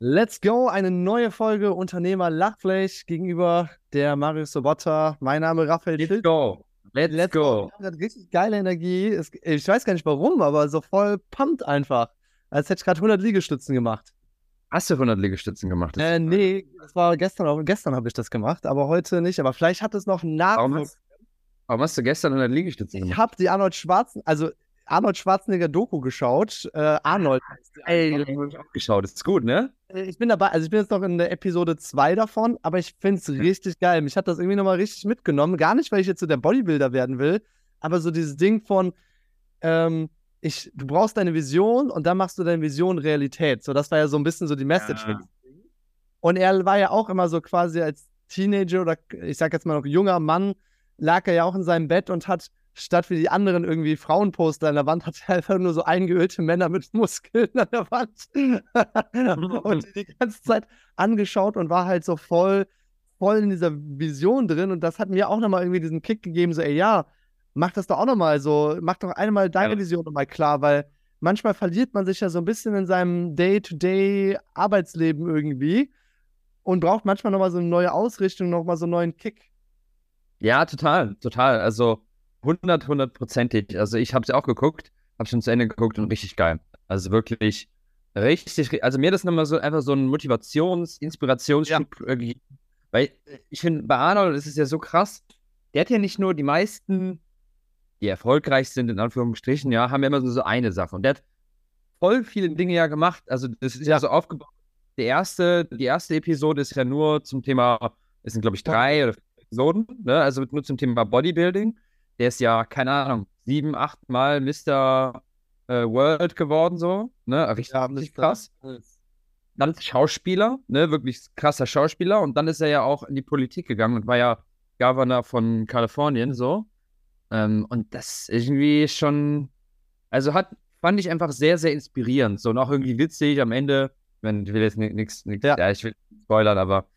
Let's go, eine neue Folge Unternehmer Lachfleisch gegenüber der Marius Sobotta. Mein Name ist Raphael Let's go. Let's, Let's go. go. richtig geile Energie. Ich weiß gar nicht warum, aber so voll pumpt einfach. Als hätte ich gerade 100 Liegestützen gemacht. Hast du 100 Liegestützen gemacht? Äh, nee, das war gestern auch. Gestern habe ich das gemacht, aber heute nicht. Aber vielleicht hat es noch nach. Warum hast, warum hast du gestern 100 Liegestützen gemacht? Ich habe die Arnold Schwarzen, also Arnold Schwarzenegger Doku geschaut. Äh, Arnold die. Ey, habe ich auch geschaut. Das ist gut, ne? Äh, ich bin dabei, also ich bin jetzt noch in der Episode 2 davon, aber ich finde es richtig geil. Mich hat das irgendwie nochmal richtig mitgenommen. Gar nicht, weil ich jetzt so der Bodybuilder werden will, aber so dieses Ding von, ähm, ich, du brauchst deine Vision und dann machst du deine Vision Realität. So, das war ja so ein bisschen so die Message. Ja. Und er war ja auch immer so quasi als Teenager oder ich sag jetzt mal noch junger Mann, lag er ja auch in seinem Bett und hat statt wie die anderen irgendwie Frauenposter an der Wand, hat er einfach nur so eingeölte Männer mit Muskeln an der Wand und die, die ganze Zeit angeschaut und war halt so voll, voll in dieser Vision drin und das hat mir auch nochmal irgendwie diesen Kick gegeben, so ey, ja, mach das doch auch nochmal so, mach doch einmal deine ja. Vision nochmal klar, weil manchmal verliert man sich ja so ein bisschen in seinem Day-to-Day-Arbeitsleben irgendwie und braucht manchmal nochmal so eine neue Ausrichtung, nochmal so einen neuen Kick. Ja, total, total. Also 100, 100%ig. Also ich habe sie auch geguckt, habe schon zu Ende geguckt und richtig geil. Also wirklich richtig, also mir das nochmal so einfach so ein Motivations-, Inspirationsschub ja. gegeben. Weil ich finde, bei Arnold ist es ja so krass, der hat ja nicht nur die meisten die erfolgreich sind, in Anführungsstrichen, ja, haben ja immer so eine Sache. Und der hat voll viele Dinge ja gemacht. Also, das ist ja so aufgebaut. Die erste, die erste Episode ist ja nur zum Thema, es sind, glaube ich, drei oder vier Episoden, ne? Also nur zum Thema Bodybuilding. Der ist ja, keine Ahnung, sieben, acht Mal Mr. Äh, World geworden, so, ne? Richtig, ja, richtig krass. Dann Schauspieler, ne? Wirklich krasser Schauspieler. Und dann ist er ja auch in die Politik gegangen und war ja Governor von Kalifornien, so. Ähm, und das irgendwie schon, also hat, fand ich einfach sehr, sehr inspirierend. So und auch irgendwie witzig am Ende. Wenn, ich will jetzt nichts, ja. ja, ich will spoilern, aber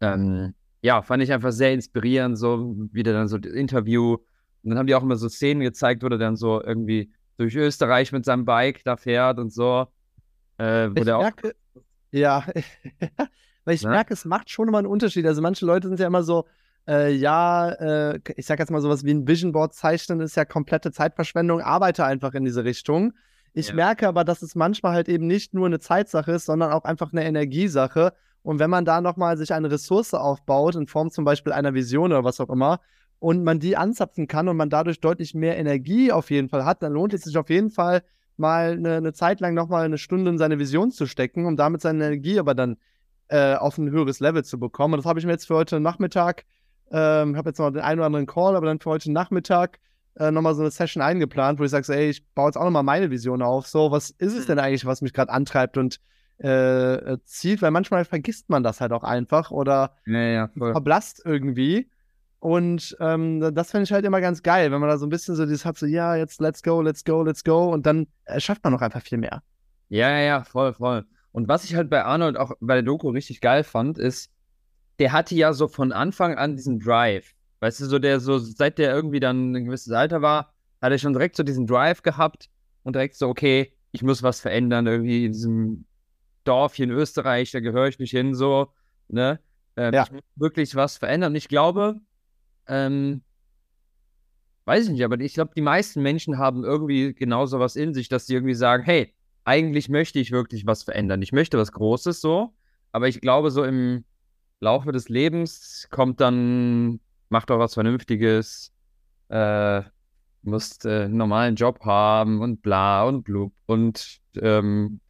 ähm, ja, fand ich einfach sehr inspirierend, so wieder dann so das Interview. Und dann haben die auch immer so Szenen gezeigt, wo der dann so irgendwie durch Österreich mit seinem Bike da fährt und so. Äh, wo ich der merke, auch... ja, weil ich ja? merke, es macht schon immer einen Unterschied. Also manche Leute sind ja immer so, äh, ja, äh, ich sag jetzt mal sowas wie ein Vision Board zeichnen ist ja komplette Zeitverschwendung, arbeite einfach in diese Richtung. Ich ja. merke aber, dass es manchmal halt eben nicht nur eine Zeitsache ist, sondern auch einfach eine Energiesache. Und wenn man da nochmal sich eine Ressource aufbaut, in Form zum Beispiel einer Vision oder was auch immer, und man die anzapfen kann und man dadurch deutlich mehr Energie auf jeden Fall hat, dann lohnt es sich auf jeden Fall mal eine, eine Zeit lang nochmal eine Stunde in seine Vision zu stecken, um damit seine Energie aber dann äh, auf ein höheres Level zu bekommen. Und das habe ich mir jetzt für heute Nachmittag ähm, habe jetzt noch den einen oder anderen Call, aber dann für heute Nachmittag äh, nochmal so eine Session eingeplant, wo ich sage, ey, ich baue jetzt auch nochmal meine Vision auf. So, was ist es denn eigentlich, was mich gerade antreibt und äh, äh, zieht? Weil manchmal vergisst man das halt auch einfach oder ja, ja, verblasst irgendwie. Und ähm, das finde ich halt immer ganz geil, wenn man da so ein bisschen so dieses hat, so, ja, jetzt let's go, let's go, let's go. Und dann äh, schafft man noch einfach viel mehr. Ja, ja, ja, voll, voll. Und was ich halt bei Arnold auch bei der Doku richtig geil fand, ist, der hatte ja so von Anfang an diesen Drive. Weißt du, so der so, seit der irgendwie dann ein gewisses Alter war, hat er schon direkt so diesen Drive gehabt und direkt so, okay, ich muss was verändern, irgendwie in diesem Dorf hier in Österreich, da gehöre ich nicht hin, so, ne? Ähm, ja. Ich muss wirklich was verändern. Und ich glaube, ähm, weiß ich nicht, aber ich glaube, die meisten Menschen haben irgendwie genauso was in sich, dass sie irgendwie sagen, hey, eigentlich möchte ich wirklich was verändern. Ich möchte was Großes so, aber ich glaube, so im, Laufe des Lebens kommt dann, macht doch was Vernünftiges, äh, musst äh, einen normalen Job haben und bla und blub und ähm,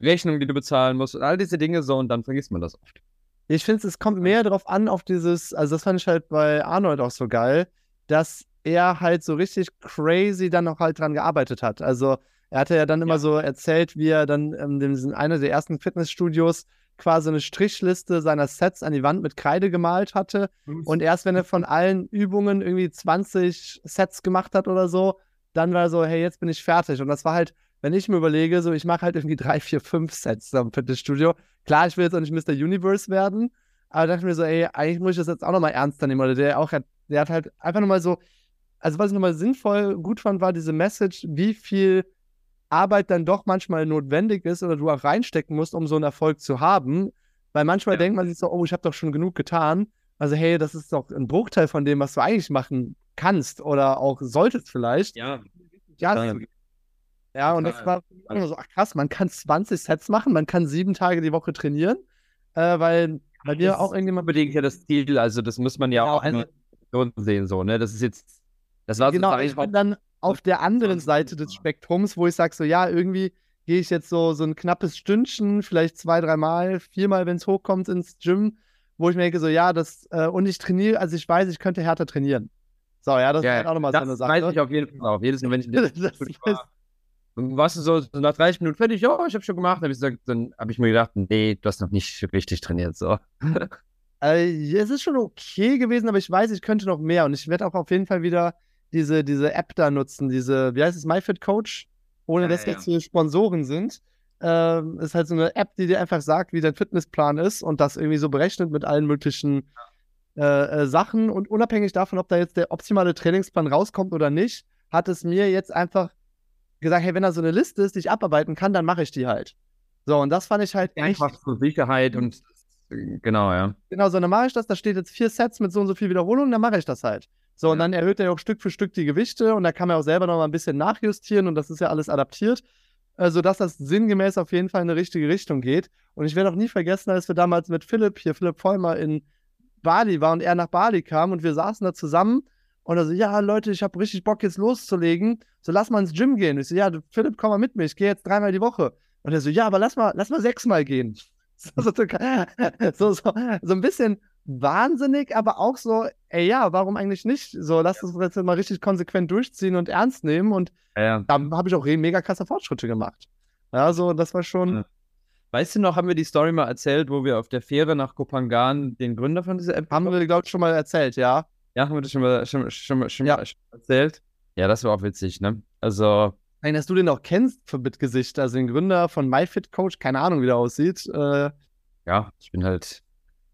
Rechnungen, die du bezahlen musst und all diese Dinge so und dann vergisst man das oft. Ich finde, es kommt mehr darauf an, auf dieses, also das fand ich halt bei Arnold auch so geil, dass er halt so richtig crazy dann auch halt dran gearbeitet hat. Also er hatte ja dann immer ja. so erzählt, wie er dann in einer der ersten Fitnessstudios quasi eine Strichliste seiner Sets an die Wand mit Kreide gemalt hatte. Und erst wenn er von allen Übungen irgendwie 20 Sets gemacht hat oder so, dann war er so, hey, jetzt bin ich fertig. Und das war halt, wenn ich mir überlege, so, ich mache halt irgendwie drei, vier, fünf Sets am Fitnessstudio. Klar, ich will jetzt auch nicht Mr. Universe werden, aber dachte mir so, ey, eigentlich muss ich das jetzt auch nochmal ernster nehmen. Oder der auch, der hat halt einfach nochmal so, also was ich nochmal sinnvoll gut fand, war diese Message, wie viel Arbeit dann doch manchmal notwendig ist oder du auch reinstecken musst, um so einen Erfolg zu haben. Weil manchmal ja. denkt man sich so, oh, ich habe doch schon genug getan. Also, hey, das ist doch ein Bruchteil von dem, was du eigentlich machen kannst oder auch solltest vielleicht. Ja. Ja, ja und das war immer so, ach krass, man kann 20 Sets machen, man kann sieben Tage die Woche trainieren, äh, weil bei dir auch irgendjemand. Unbedingt ja das Ziel, also das muss man ja, ja genau, auch sehen, so, ne? Das ist jetzt, das war genau, ich bin dann auf der anderen Seite des Spektrums, wo ich sage so, ja, irgendwie gehe ich jetzt so, so ein knappes Stündchen, vielleicht zwei, dreimal, viermal, wenn es hochkommt ins Gym, wo ich mir denke so, ja, das, äh, und ich trainiere, also ich weiß, ich könnte härter trainieren. So, ja, das ja, ist halt auch nochmal so eine Sache. Das weiß ich auf jeden Fall auch. Jedes Mal, wenn ich das, das war, warst du so, so, nach 30 Minuten fertig, ja, ich habe schon gemacht. Dann habe ich, gesagt, dann hab ich mir gedacht, nee, du hast noch nicht richtig trainiert. So. äh, es ist schon okay gewesen, aber ich weiß, ich könnte noch mehr. Und ich werde auch auf jeden Fall wieder diese, diese App da nutzen, diese, wie heißt es, MyFitCoach, ohne ja, dass ja. jetzt hier Sponsoren sind. Ähm, ist halt so eine App, die dir einfach sagt, wie dein Fitnessplan ist und das irgendwie so berechnet mit allen möglichen äh, äh, Sachen. Und unabhängig davon, ob da jetzt der optimale Trainingsplan rauskommt oder nicht, hat es mir jetzt einfach gesagt, hey, wenn da so eine Liste ist, die ich abarbeiten kann, dann mache ich die halt. So, und das fand ich halt einfach echt... zur Sicherheit und genau, ja. Genau, so, dann mache ich das, da steht jetzt vier Sets mit so und so viel Wiederholungen, dann mache ich das halt. So, ja. und dann erhöht er auch Stück für Stück die Gewichte und da kann man auch selber noch mal ein bisschen nachjustieren und das ist ja alles adaptiert, sodass das sinngemäß auf jeden Fall in eine richtige Richtung geht. Und ich werde auch nie vergessen, als wir damals mit Philipp, hier Philipp Vollmer in Bali war und er nach Bali kam und wir saßen da zusammen und er so, ja, Leute, ich habe richtig Bock jetzt loszulegen, so lass mal ins Gym gehen. Ich so, ja, Philipp, komm mal mit mir, ich gehe jetzt dreimal die Woche. Und er so, ja, aber lass mal, lass mal sechsmal gehen. So, so, so, so, so ein bisschen wahnsinnig, aber auch so, ey, ja, warum eigentlich nicht? So, lass uns jetzt mal richtig konsequent durchziehen und ernst nehmen. Und ja. da habe ich auch mega krasse Fortschritte gemacht. Ja, so, das war schon. Weißt du noch, haben wir die Story mal erzählt, wo wir auf der Fähre nach Kopangan den Gründer von dieser App haben wir, glaube ich, schon mal erzählt, ja. Ja, haben wir das schon mal, schon, schon, schon ja. mal erzählt? Ja, das war auch witzig, ne? Also. Nein, dass du den auch kennst mit Gesicht, also den Gründer von MyFitCoach, keine Ahnung, wie der aussieht. Äh, ja, ich bin halt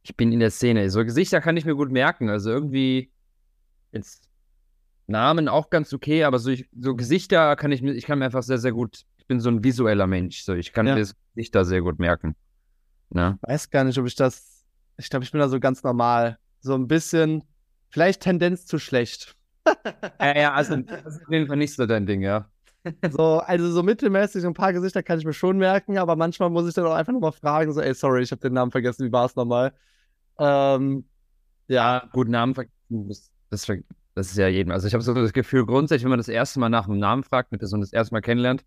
ich bin in der Szene. So Gesichter kann ich mir gut merken. Also irgendwie jetzt Namen auch ganz okay, aber so, ich, so Gesichter kann ich mir, ich kann mir einfach sehr, sehr gut, ich bin so ein visueller Mensch. So, ich kann ja. mir Gesichter sehr gut merken. Ne? Weiß gar nicht, ob ich das, ich glaube, ich bin da so ganz normal. So ein bisschen, vielleicht Tendenz zu schlecht. ja, ja, also das ist auf jeden Fall nicht so dein Ding, ja. So, also so mittelmäßig ein paar Gesichter kann ich mir schon merken, aber manchmal muss ich dann auch einfach nochmal fragen, so, ey, sorry, ich habe den Namen vergessen, wie war es nochmal? Ähm, ja. Gut, Namen vergessen, das, das, das ist ja jedem. Also ich habe so das Gefühl, grundsätzlich, wenn man das erste Mal nach einem Namen fragt, eine Person das erste Mal kennenlernt,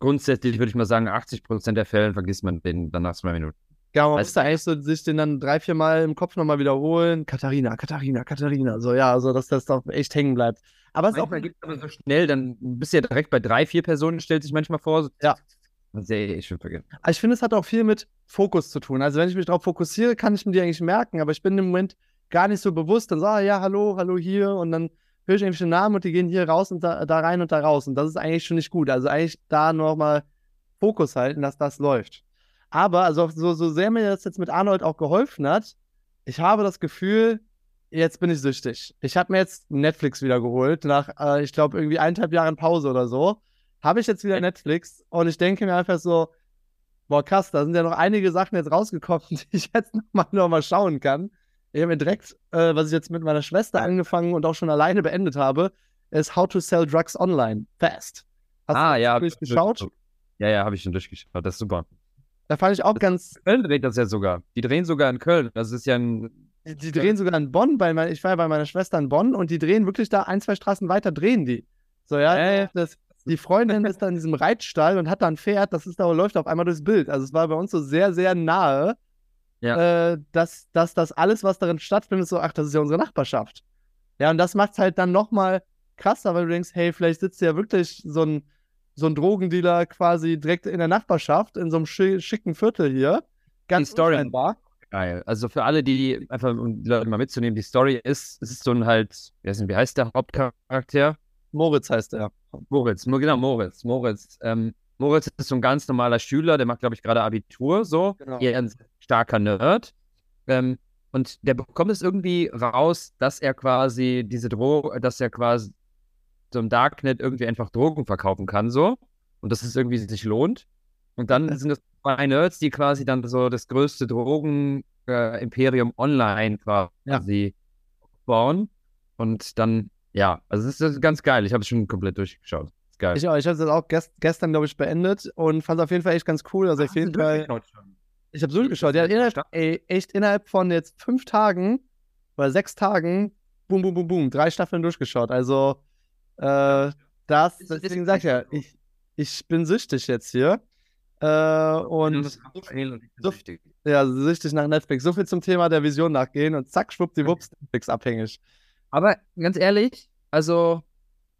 grundsätzlich würde ich mal sagen, 80 Prozent der Fälle vergisst man den dann nach zwei Minuten. Ja, man muss da eigentlich so sich den dann drei, vier Mal im Kopf nochmal wiederholen. Katharina, Katharina, Katharina. So, ja, also dass das doch echt hängen bleibt. Aber es auch. gibt aber so schnell, dann bist du ja direkt bei drei, vier Personen, stellt sich manchmal vor. Ja. Sehr, ich vergessen. Also ich finde, es hat auch viel mit Fokus zu tun. Also wenn ich mich darauf fokussiere, kann ich mir die eigentlich merken, aber ich bin im Moment gar nicht so bewusst. Dann sage so, ah, ja, hallo, hallo hier und dann höre ich irgendwie den Namen und die gehen hier raus und da, da rein und da raus. Und das ist eigentlich schon nicht gut. Also eigentlich da nochmal Fokus halten, dass das läuft. Aber, also so, so sehr mir das jetzt mit Arnold auch geholfen hat, ich habe das Gefühl, jetzt bin ich süchtig. Ich habe mir jetzt Netflix wieder geholt, nach, äh, ich glaube, irgendwie eineinhalb Jahren Pause oder so. Habe ich jetzt wieder Netflix und ich denke mir einfach so, boah, krass, da sind ja noch einige Sachen jetzt rausgekommen, die ich jetzt nochmal noch mal schauen kann. Ich habe mir direkt, äh, was ich jetzt mit meiner Schwester angefangen und auch schon alleine beendet habe, ist How to Sell Drugs Online Fast. Hast ah, du ja. durchgeschaut? Ja, ja, habe ich schon durchgeschaut. Das ist super. Da fand ich auch ganz. Köln dreht das ja sogar. Die drehen sogar in Köln. Das ist ja ein. Die, die drehen sogar in Bonn, weil mein, ich war ja bei meiner Schwester in Bonn und die drehen wirklich da ein, zwei Straßen weiter, drehen die. So, ja. Äh. Das, die Freundin ist da in diesem Reitstall und hat da ein Pferd, das ist da läuft auf einmal durchs Bild. Also es war bei uns so sehr, sehr nahe, ja. äh, dass, dass das alles, was darin stattfindet, so, ach, das ist ja unsere Nachbarschaft. Ja, und das macht es halt dann nochmal krasser, weil du denkst, hey, vielleicht sitzt ja wirklich so ein so ein Drogendealer quasi direkt in der Nachbarschaft, in so einem schicken Viertel hier. Ganz die Story war geil. Also für alle, die einfach, um die Leute mal mitzunehmen, die Story ist, es ist so ein halt, wie heißt, wie heißt der Hauptcharakter? Moritz heißt er. Moritz, genau, Moritz. Moritz, ähm, Moritz ist so ein ganz normaler Schüler, der macht, glaube ich, gerade Abitur, so. Genau. Eher ein starker Nerd. Ähm, und der bekommt es irgendwie raus, dass er quasi diese Droge, dass er quasi so im Darknet irgendwie einfach Drogen verkaufen kann, so. und dass es irgendwie sich lohnt. Und dann sind das zwei Nerds, die quasi dann so das größte Drogen-Imperium äh, online quasi ja. bauen. Und dann, ja, also es ist ganz geil. Ich habe es schon komplett durchgeschaut. Ist geil. Ich auch. Ich habe es auch gest gestern, glaube ich, beendet und fand es auf jeden Fall echt ganz cool. Also Ach, auf jeden Fall. Ich habe so durchgeschaut. Ja, innerhalb, ey, echt innerhalb von jetzt fünf Tagen oder sechs Tagen, boom, boom, boom, boom, drei Staffeln durchgeschaut. Also, äh, das, deswegen sag ich ja, ich, ich bin süchtig jetzt hier. Äh, und so, ja, süchtig nach Netflix. So viel zum Thema der Vision nachgehen und zack, schwuppdiwupps, Netflix abhängig. Aber ganz ehrlich, also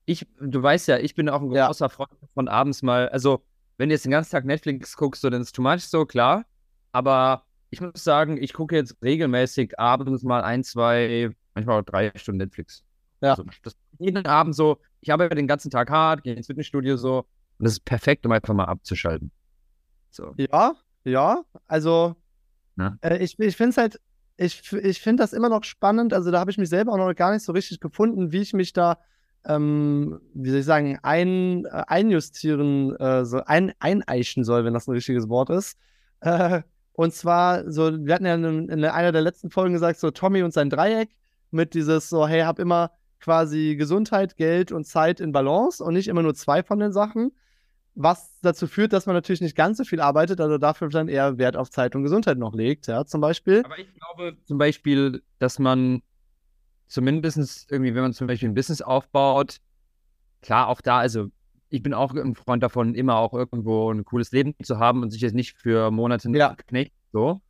ich, du weißt ja, ich bin auch ein großer ja. Freund von abends mal, also wenn du jetzt den ganzen Tag Netflix guckst, so, dann ist too much so, klar. Aber ich muss sagen, ich gucke jetzt regelmäßig abends mal ein, zwei, manchmal auch drei Stunden Netflix. Ja. Also das, jeden Abend so, ich arbeite den ganzen Tag hart, gehe ins Fitnessstudio so und das ist perfekt, um einfach mal abzuschalten. So. Ja, ja, also äh, ich, ich finde es halt, ich, ich finde das immer noch spannend. Also da habe ich mich selber auch noch gar nicht so richtig gefunden, wie ich mich da, ähm, wie soll ich sagen, ein, äh, einjustieren, äh, so ein, eineischen soll, wenn das ein richtiges Wort ist. Äh, und zwar, so, wir hatten ja in, in, einer der letzten Folgen gesagt, so Tommy und sein Dreieck mit dieses so, hey, hab immer quasi Gesundheit, Geld und Zeit in Balance und nicht immer nur zwei von den Sachen was dazu führt, dass man natürlich nicht ganz so viel arbeitet, also dafür dann eher Wert auf Zeit und Gesundheit noch legt, ja, zum Beispiel. Aber ich glaube zum Beispiel, dass man zumindest irgendwie, wenn man zum Beispiel ein Business aufbaut, klar, auch da, also ich bin auch ein Freund davon, immer auch irgendwo ein cooles Leben zu haben und sich jetzt nicht für Monate ja. knecht, so.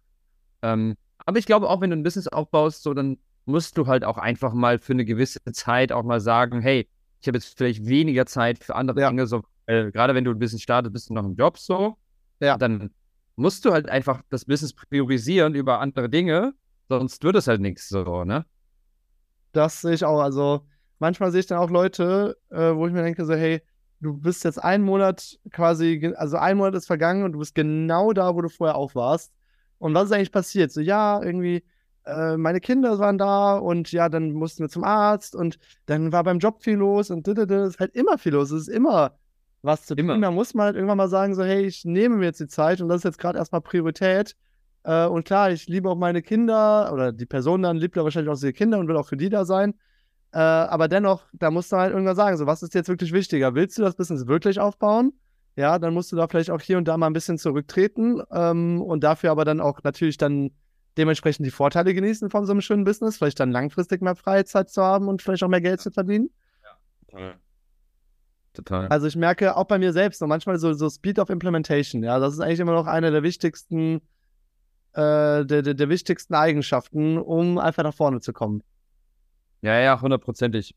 Ähm, aber ich glaube auch, wenn du ein Business aufbaust, so, dann musst du halt auch einfach mal für eine gewisse Zeit auch mal sagen, hey, ich habe jetzt vielleicht weniger Zeit für andere ja. Dinge, so äh, gerade wenn du ein bisschen startest, bist du noch im Job so. Ja. Dann musst du halt einfach das Business priorisieren über andere Dinge, sonst wird es halt nichts so, ne? Das sehe ich auch. Also manchmal sehe ich dann auch Leute, äh, wo ich mir denke, so, hey, du bist jetzt einen Monat quasi, also ein Monat ist vergangen und du bist genau da, wo du vorher auch warst. Und was ist eigentlich passiert? So, ja, irgendwie, äh, meine Kinder waren da und ja, dann mussten wir zum Arzt und dann war beim Job viel los und das ist halt immer viel los. Es ist immer was zu Immer. tun. Da muss man halt irgendwann mal sagen, so, hey, ich nehme mir jetzt die Zeit und das ist jetzt gerade erstmal Priorität. Äh, und klar, ich liebe auch meine Kinder oder die Person dann liebt ja wahrscheinlich auch ihre Kinder und will auch für die da sein. Äh, aber dennoch, da musst du halt irgendwann sagen, so, was ist jetzt wirklich wichtiger? Willst du das Business wirklich aufbauen? Ja, dann musst du da vielleicht auch hier und da mal ein bisschen zurücktreten ähm, und dafür aber dann auch natürlich dann dementsprechend die Vorteile genießen von so einem schönen Business, vielleicht dann langfristig mehr Freizeit zu haben und vielleicht auch mehr Geld zu verdienen. Ja, total. Also ich merke auch bei mir selbst so manchmal so, so Speed of Implementation, ja, das ist eigentlich immer noch eine der wichtigsten, äh, der, der, der wichtigsten Eigenschaften, um einfach nach vorne zu kommen. Ja, ja, hundertprozentig.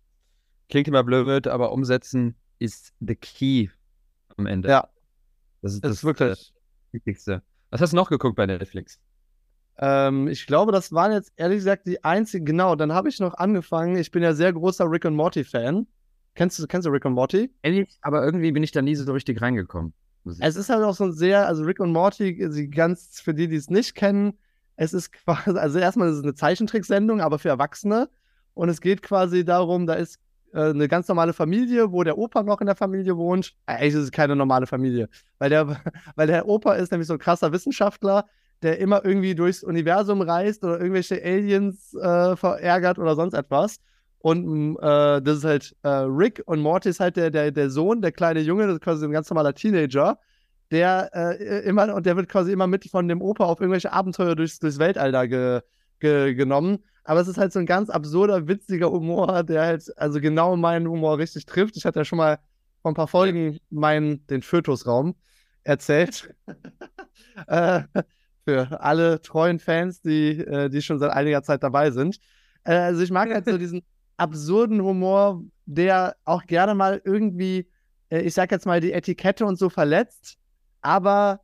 Klingt immer blöd, aber umsetzen ist the key am Ende. Ja. Das ist das, ist wirklich das Wichtigste. Was hast du noch geguckt bei Netflix? Ähm, ich glaube, das waren jetzt ehrlich gesagt die einzigen. Genau, dann habe ich noch angefangen. Ich bin ja sehr großer Rick und Morty Fan. Kennst du, kennst du Rick und Morty? Ehrlich, aber irgendwie bin ich da nie so richtig reingekommen. Es ist halt auch so ein sehr, also Rick und Morty, ganz für die, die es nicht kennen, es ist quasi, also erstmal ist es eine Zeichentricksendung, aber für Erwachsene. Und es geht quasi darum, da ist äh, eine ganz normale Familie, wo der Opa noch in der Familie wohnt. Eigentlich ist es keine normale Familie, weil der, weil der Opa ist nämlich so ein krasser Wissenschaftler, der immer irgendwie durchs Universum reist oder irgendwelche Aliens äh, verärgert oder sonst etwas. Und mm, äh, das ist halt äh, Rick und Morty ist halt der, der, der Sohn, der kleine Junge, das ist quasi ein ganz normaler Teenager, der äh, immer, und der wird quasi immer mit von dem Opa auf irgendwelche Abenteuer durchs, durchs Weltall da ge, ge, genommen. Aber es ist halt so ein ganz absurder, witziger Humor, der halt also genau meinen Humor richtig trifft. Ich hatte ja schon mal vor ein paar Folgen meinen, den Fötusraum erzählt. äh, für alle treuen Fans, die, äh, die schon seit einiger Zeit dabei sind. Äh, also ich mag halt so diesen absurden Humor, der auch gerne mal irgendwie, äh, ich sag jetzt mal, die Etikette und so verletzt, aber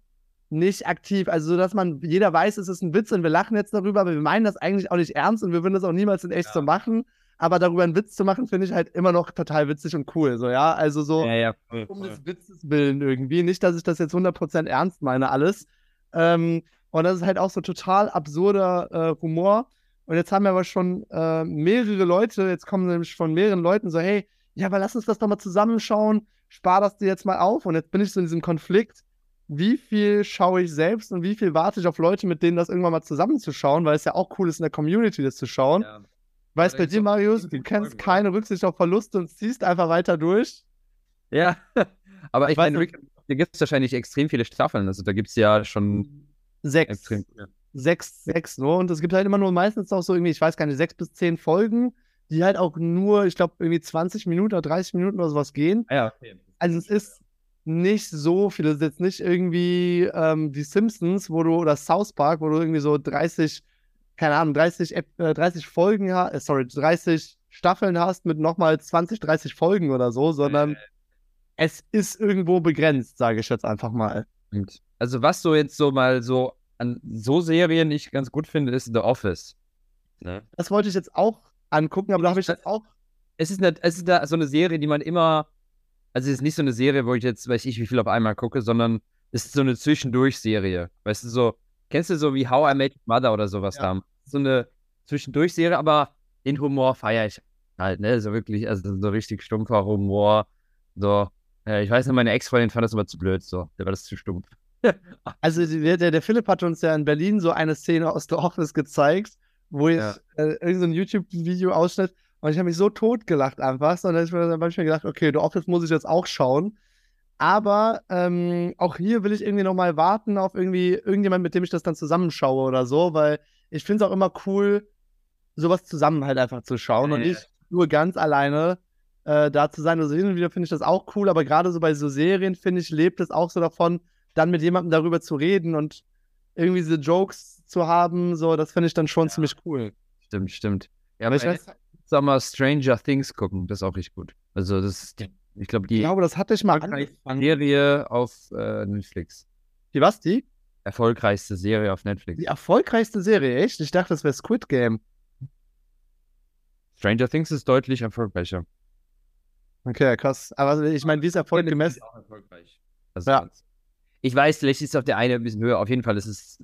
nicht aktiv. Also, so dass man, jeder weiß, es ist ein Witz und wir lachen jetzt darüber, aber wir meinen das eigentlich auch nicht ernst und wir würden das auch niemals in echt ja. so machen. Aber darüber einen Witz zu machen, finde ich halt immer noch total witzig und cool. So, ja, also so ja, ja, voll, um des Witzes willen irgendwie. Nicht, dass ich das jetzt 100% ernst meine, alles. Ähm, und das ist halt auch so total absurder äh, Humor. Und jetzt haben wir aber schon äh, mehrere Leute, jetzt kommen nämlich von mehreren Leuten so, hey, ja, aber lass uns das doch mal zusammenschauen. spar das dir jetzt mal auf. Und jetzt bin ich so in diesem Konflikt, wie viel schaue ich selbst und wie viel warte ich auf Leute, mit denen das irgendwann mal zusammenzuschauen, weil es ja auch cool ist, in der Community das zu schauen. Ja. Weißt bei dir, Marius, du kennst keine Rücksicht auf Verluste und ziehst einfach weiter durch. Ja, aber ich, ich meine, da gibt es wahrscheinlich extrem viele Staffeln. Also da gibt es ja schon sechs. Extrem, ja. Sechs, sechs nur. Und es gibt halt immer nur meistens auch so irgendwie, ich weiß gar nicht, sechs bis zehn Folgen, die halt auch nur, ich glaube, irgendwie 20 Minuten oder 30 Minuten oder sowas gehen. Ah ja, okay. Also es ist nicht so viel. Es ist jetzt nicht irgendwie ähm, die Simpsons, wo du, oder South Park, wo du irgendwie so 30, keine Ahnung, 30, äh, 30 Folgen, äh, sorry, 30 Staffeln hast mit nochmal 20, 30 Folgen oder so, sondern äh. es ist irgendwo begrenzt, sage ich jetzt einfach mal. Also was so jetzt so mal so an so Serien ich ganz gut finde, ist The Office. Ne? Das wollte ich jetzt auch angucken, aber da habe ich das auch. Es ist, eine, es ist eine, so eine Serie, die man immer. Also, es ist nicht so eine Serie, wo ich jetzt, weiß ich, wie viel auf einmal gucke, sondern es ist so eine Zwischendurch-Serie. Weißt du, so, kennst du so wie How I Met Mother oder sowas ja. da? So eine Zwischendurch-Serie, aber den Humor feiere ich halt, ne? So wirklich, also so richtig stumpfer Humor. So, äh, ich weiß nicht, meine Ex-Freundin fand das immer zu blöd, so. Der war das zu stumpf. also, der, der, Philipp hat uns ja in Berlin so eine Szene aus The Office gezeigt wo ich ja. äh, irgendein so YouTube-Video ausschnitt und ich habe mich so tot gelacht einfach. Und dann habe ich mir gedacht, okay, The Office muss ich jetzt auch schauen. Aber ähm, auch hier will ich irgendwie nochmal warten auf irgendwie irgendjemand, mit dem ich das dann zusammenschaue oder so, weil ich finde es auch immer cool, sowas zusammen halt einfach zu schauen ja, und nicht nur ganz alleine äh, da zu sein. Also hin und wieder finde ich das auch cool, aber gerade so bei so Serien, finde ich, lebt es auch so davon, dann mit jemandem darüber zu reden und irgendwie diese Jokes zu haben, so, das finde ich dann schon ja. ziemlich cool. Stimmt, stimmt. Ja, aber ich weiß, sag mal, Stranger Things gucken, das ist auch richtig gut. Also, das ist, ich glaube, die. Ich glaube, das hatte ich mal angefangen. Serie auf äh, Netflix. Die was, die? Erfolgreichste Serie auf Netflix. Die erfolgreichste Serie, echt? Ich dachte, das wäre Squid Game. Stranger Things ist deutlich erfolgreicher. Okay, krass. Aber ich meine, wie ist Erfolg gemessen? Auch erfolgreich. Also ja. Ich weiß, vielleicht ist es auf der eine ein bisschen höher. Auf jeden Fall ist es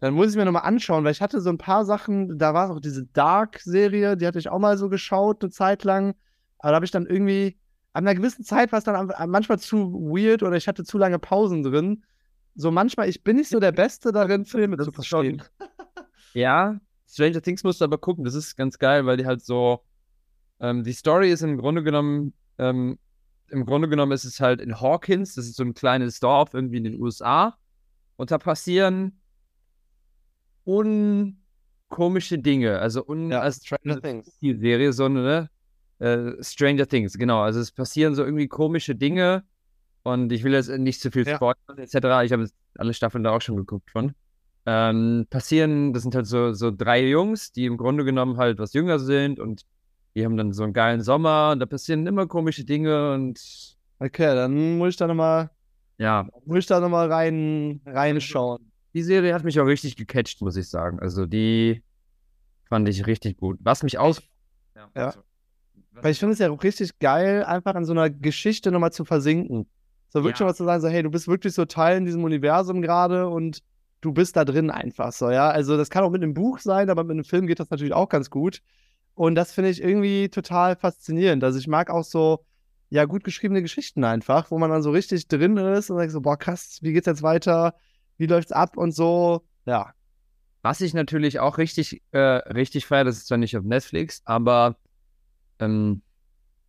dann muss ich mir nochmal anschauen, weil ich hatte so ein paar Sachen, da war auch diese Dark-Serie, die hatte ich auch mal so geschaut, eine Zeit lang. Aber da habe ich dann irgendwie, an einer gewissen Zeit war es dann manchmal zu weird oder ich hatte zu lange Pausen drin. So manchmal, ich bin nicht so der Beste darin, Filme das zu verstehen. Ja, Stranger Things musst du aber gucken, das ist ganz geil, weil die halt so, ähm, die Story ist im Grunde genommen, ähm, im Grunde genommen ist es halt in Hawkins, das ist so ein kleines Dorf irgendwie in den USA. Und da passieren unkomische Dinge. Also, un ja, also Stranger Things. Die Serie, so ne? Äh, Stranger Things, genau. Also es passieren so irgendwie komische Dinge und ich will jetzt nicht zu viel spoilern, ja. etc. Ich habe alle Staffeln da auch schon geguckt von. Ähm, passieren, das sind halt so, so drei Jungs, die im Grunde genommen halt was jünger sind und die haben dann so einen geilen Sommer und da passieren immer komische Dinge und. Okay, dann muss ich da nochmal. Ja. Muss ich da nochmal rein, reinschauen die Serie hat mich auch richtig gecatcht, muss ich sagen. Also die fand ich richtig gut. Was mich aus. Ja. ja. Also, Weil ich finde es ja auch richtig geil, einfach in so einer Geschichte nochmal zu versinken. So wirklich ja. mal zu sagen, so, hey, du bist wirklich so Teil in diesem Universum gerade und du bist da drin einfach so, ja. Also das kann auch mit einem Buch sein, aber mit einem Film geht das natürlich auch ganz gut. Und das finde ich irgendwie total faszinierend. Also ich mag auch so, ja, gut geschriebene Geschichten einfach, wo man dann so richtig drin ist und sagt so, boah, krass, wie geht's jetzt weiter? wie läuft's ab und so. Ja. Was ich natürlich auch richtig, äh, richtig feiere, das ist zwar nicht auf Netflix, aber ähm,